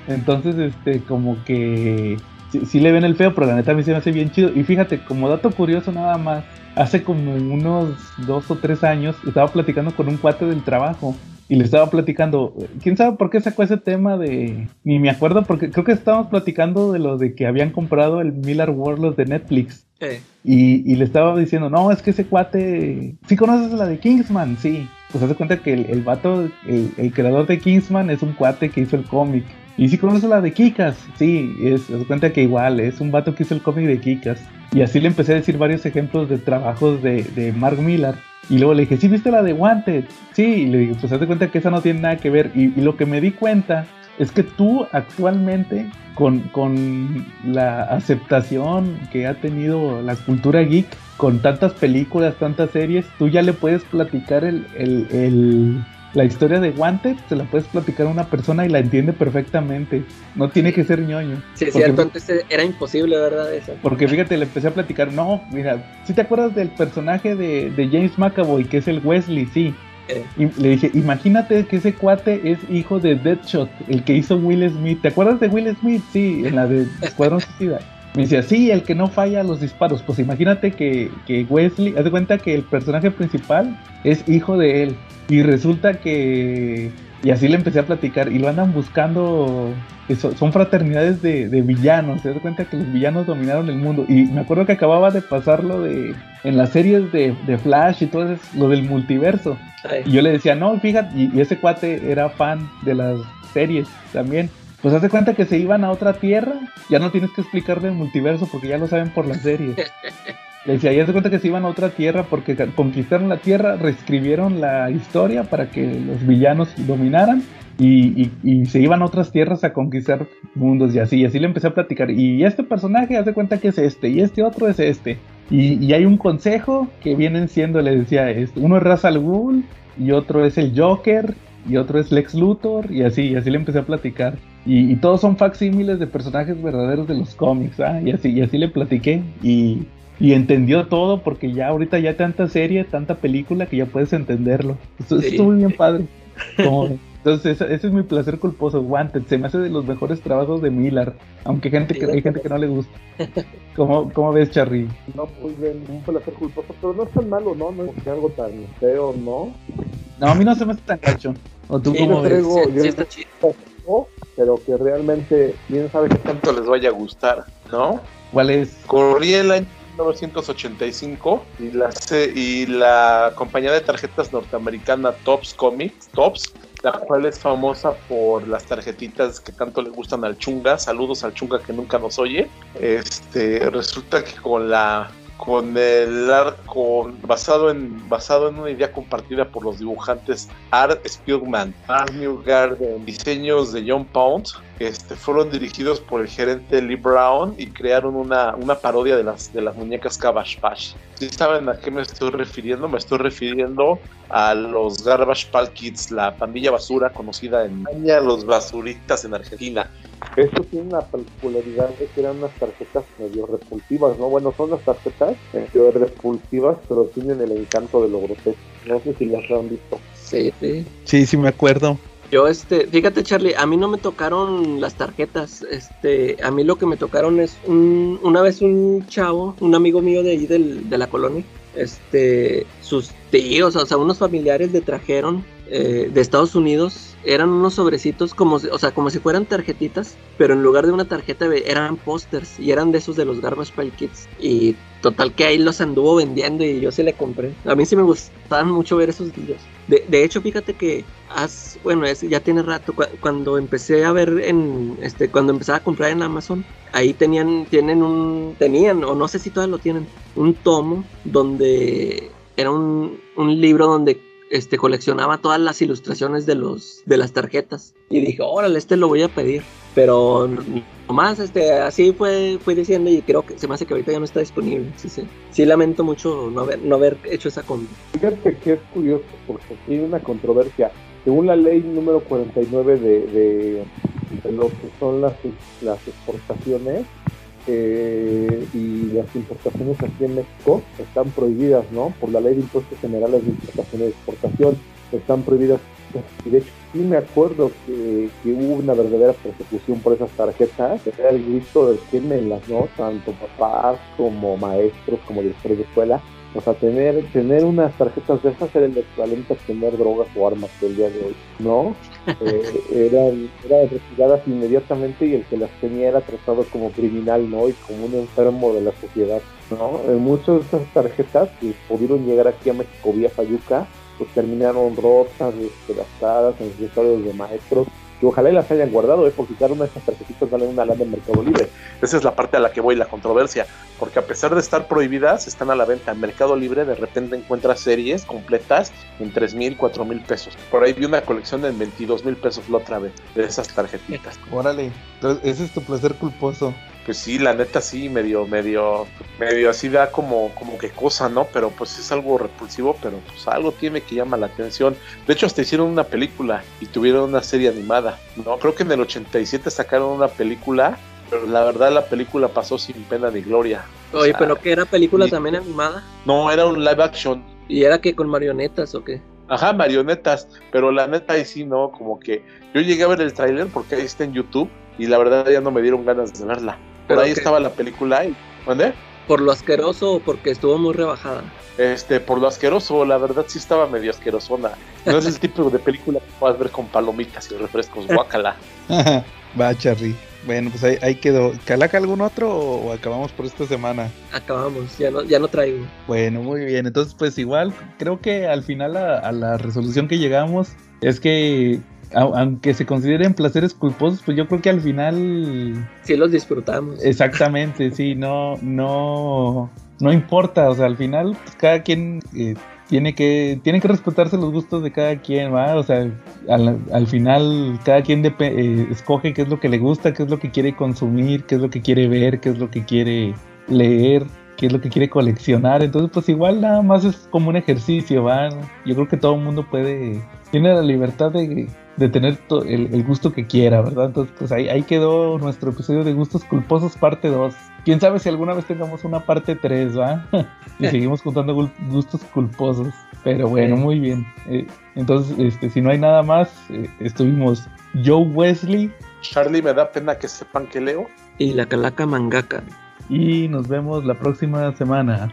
Entonces, este, como que sí, sí le ven el feo, pero la neta a mí se me hace bien chido. Y fíjate, como dato curioso nada más, hace como unos dos o tres años estaba platicando con un cuate del trabajo. Y le estaba platicando, quién sabe por qué sacó ese tema de. Ni me acuerdo, porque creo que estábamos platicando de lo de que habían comprado el Miller World los de Netflix. eh, Y, y le estaba diciendo, no, es que ese cuate. ¿Sí conoces la de Kingsman? Sí. Pues hace cuenta que el, el vato, el, el creador de Kingsman es un cuate que hizo el cómic. ¿Y sí conoces la de Kikas? Sí, es, hace cuenta que igual, es un vato que hizo el cómic de Kikas. Y así le empecé a decir varios ejemplos de trabajos de, de Mark Millar. Y luego le dije, ¿sí viste la de Wanted? Sí, y le dije, pues hazte cuenta que esa no tiene nada que ver. Y, lo que me di cuenta es que tú actualmente, con, con la aceptación que ha tenido la cultura geek, con tantas películas, tantas series, tú ya le puedes platicar el- el- la historia de Wanted, se la puedes platicar a una persona y la entiende perfectamente. No tiene que ser ñoño. sí, es cierto, antes era imposible, ¿verdad? Eso. porque fíjate, le empecé a platicar, no, mira, si te acuerdas del personaje de, de James McAvoy, que es el Wesley, sí. Eh. Y le dije, imagínate que ese cuate es hijo de Deadshot, el que hizo Will Smith. ¿Te acuerdas de Will Smith? Sí, en la de Escuadrón Suicida. Me decía, sí, el que no falla los disparos. Pues imagínate que, que Wesley, haz de cuenta que el personaje principal es hijo de él. Y resulta que... Y así le empecé a platicar y lo andan buscando... que so- son fraternidades de, de villanos. Se da cuenta que los villanos dominaron el mundo. Y me acuerdo que acababa de pasar lo de... En las series de, de Flash y todo eso, lo del multiverso. Ay, Y yo le decía, no, fíjate, y, y ese cuate era fan de las series también. Pues hace cuenta que se iban a otra tierra, ya no tienes que explicar del multiverso porque ya lo saben por las series. (laughs) Le decía, ya se cuenta que se iban a otra tierra porque conquistaron la tierra, reescribieron la historia para que los villanos dominaran y, y- y se iban a otras tierras a conquistar mundos y así. Y así le empecé a platicar. Y este personaje hace cuenta que es este y este otro es este. Y, y hay un consejo que vienen siendo, le decía, este, uno es Ra's al Ghul y otro es el Joker y otro es Lex Luthor y así, y así le empecé a platicar. Y, y todos son facsímiles de personajes verdaderos de los cómics, ¿ah? Y así, y así le platiqué y, y entendió todo porque ya ahorita ya tanta serie, tanta película que ya puedes entenderlo. Esto, Sí. estuvo bien padre. (laughs) Como- entonces ese, ese es mi placer culposo, Wanted. Se me hace de los mejores trabajos de Miller, aunque gente que, hay gente que no le gusta. ¿Cómo, cómo ves, Charry? No, pues bien, un placer culposo, pero no es tan malo, ¿no? No es algo tan feo, ¿no? No, a mí no se me hace tan gacho. ¿O tú Sí, cómo yo ves? traigo- sí, yo- sí está chido. Pero que realmente, quién sabe qué tanto les vaya a gustar, ¿no? ¿Cuál es? Corría el año 1985 y la, y la compañía de tarjetas norteamericana Tops Comics, Tops, la cual es famosa por las tarjetitas que tanto le gustan al Chunga, saludos al Chunga que nunca nos oye, este, resulta que con la con el art con basado en basado en una idea compartida por los dibujantes Art Spielman, Art Newgarden, diseños de John Pound, este, fueron dirigidos por el gerente Lee Brown y crearon una, una parodia de las, de las muñecas Cabbage Patch. ¿Sí saben a qué me estoy refiriendo? Me estoy refiriendo a los Garbage Pail Kids, la pandilla basura conocida en España, los basuritas en Argentina. Esto tiene una particularidad de que eran unas tarjetas medio repulsivas, ¿no? Bueno, son las tarjetas medio repulsivas, pero tienen el encanto de lo grotesco. No sé si las han visto. Sí, sí. Sí, sí me acuerdo. Yo, este, fíjate, Charlie, a mí no me tocaron las tarjetas. Este, a mí lo que me tocaron es un, una vez un chavo, un amigo mío de ahí del, de la colonia, este, sus tíos, o sea, unos familiares le trajeron eh, de Estados Unidos, eran unos sobrecitos como, si- o sea, como si fueran tarjetitas, pero en lugar de una tarjeta eran pósters y eran de esos de los Garbage Pail Kids. Y Total que ahí los anduvo vendiendo y yo se le compré. A mí sí me gustaban mucho ver esos videos. De, de hecho, fíjate que has, bueno, es, ya tiene rato, cu- cuando empecé a ver en, este, cuando empecé a comprar en Amazon, ahí tenían, tienen un, tenían, o no sé si todavía lo tienen, un tomo donde era un, un libro donde este, coleccionaba todas las ilustraciones de los, de las tarjetas. Y dije, órale, este lo voy a pedir. Pero nomás, este, así fue, fui diciendo y creo que se me hace que ahorita ya no está disponible. Sí, sí. Sí lamento mucho no haber, no haber hecho esa compra. Fíjate que es curioso, porque hay una controversia. Según la ley número 49 de, de, de lo que son las, las exportaciones eh, y las importaciones aquí en México, están prohibidas, ¿no? Por la ley de impuestos generales de importación y exportación, están prohibidas. Y de hecho, sí me acuerdo que, que hubo una verdadera persecución por esas tarjetas. Era el grito de quémelas, ¿no? Tanto papás como maestros, como directores de escuela. O sea, tener, tener unas tarjetas de esas era el equivalente a tener drogas o armas el día de hoy, ¿no? (laughs) Eh, eran, eran retiradas inmediatamente y el que las tenía era tratado como criminal, ¿no? Y como un enfermo de la sociedad, ¿no? Eh, muchas de estas tarjetas que pudieron llegar aquí a México vía Fayuca, pues terminaron rotas, despedazadas en los estadios de maestros, que ojalá y las hayan guardado, ¿eh? Porque cada una de estas tarjetitas vale una lana en Mercado Libre. Esa es la parte a la que voy, la controversia. Porque a pesar de estar prohibidas, están a la venta en Mercado Libre. De repente encuentras series completas en 3 mil, 4 mil pesos. Por ahí vi una colección en 22 mil pesos la otra vez de esas tarjetitas. Órale, entonces ese es tu placer culposo. Pues sí, la neta sí, medio, medio, medio así da como, como que cosa, ¿no? Pero pues es algo repulsivo, pero pues algo tiene que llama la atención. De hecho, hasta hicieron una película y tuvieron una serie animada, ¿no? Creo que en el 87 sacaron una película, pero la verdad la película pasó sin pena ni gloria. O Oye, sea, pero que era película y- también animada. No, era un live action. ¿Y era que con marionetas o qué? Ajá, marionetas, pero la neta ahí sí, ¿no? Como que yo llegué a ver el tráiler porque ahí está en YouTube y la verdad ya no me dieron ganas de verla. Por Pero ahí que- estaba la película y... ¿Dónde? ¿Por lo asqueroso o porque estuvo muy rebajada? Este, por lo asqueroso, la verdad sí estaba medio asquerosona. No es el tipo de película que puedas ver con palomitas y refrescos, (laughs) guácala. (laughs) Va, Charly. Bueno, pues ahí, ahí quedó. ¿Calaca algún otro o, o acabamos por esta semana? Acabamos, ya no, ya no traigo. Bueno, muy bien. Entonces, pues igual, creo que al final a, a la resolución que llegamos es que, aunque se consideren placeres culposos, pues yo creo que al final, Sí los disfrutamos. exactamente, sí, no, no, no importa. O sea, al final, pues cada quien eh, tiene que, tiene que respetarse los gustos de cada quien, ¿va? O sea, al, al final, cada quien eh, escoge qué es lo que le gusta, qué es lo que quiere consumir, qué es lo que quiere ver, qué es lo que quiere leer qué es lo que quiere coleccionar. Entonces, pues igual nada más es como un ejercicio, ¿va? Yo creo que todo el mundo puede, tiene la libertad de, de tener el, el gusto que quiera, ¿verdad? Entonces, pues ahí, ahí quedó nuestro episodio de Gustos Culposos parte 2. Quién sabe si alguna vez tengamos una parte 3, ¿va? (laughs) y (laughs) seguimos contando gustos culposos. Pero bueno, Sí. muy bien. Eh, entonces, este, si no hay nada más, eh, estuvimos Joe Wesley Charlie, me da pena que sepan que leo. Y la calaca mangaka. y nos vemos la próxima semana.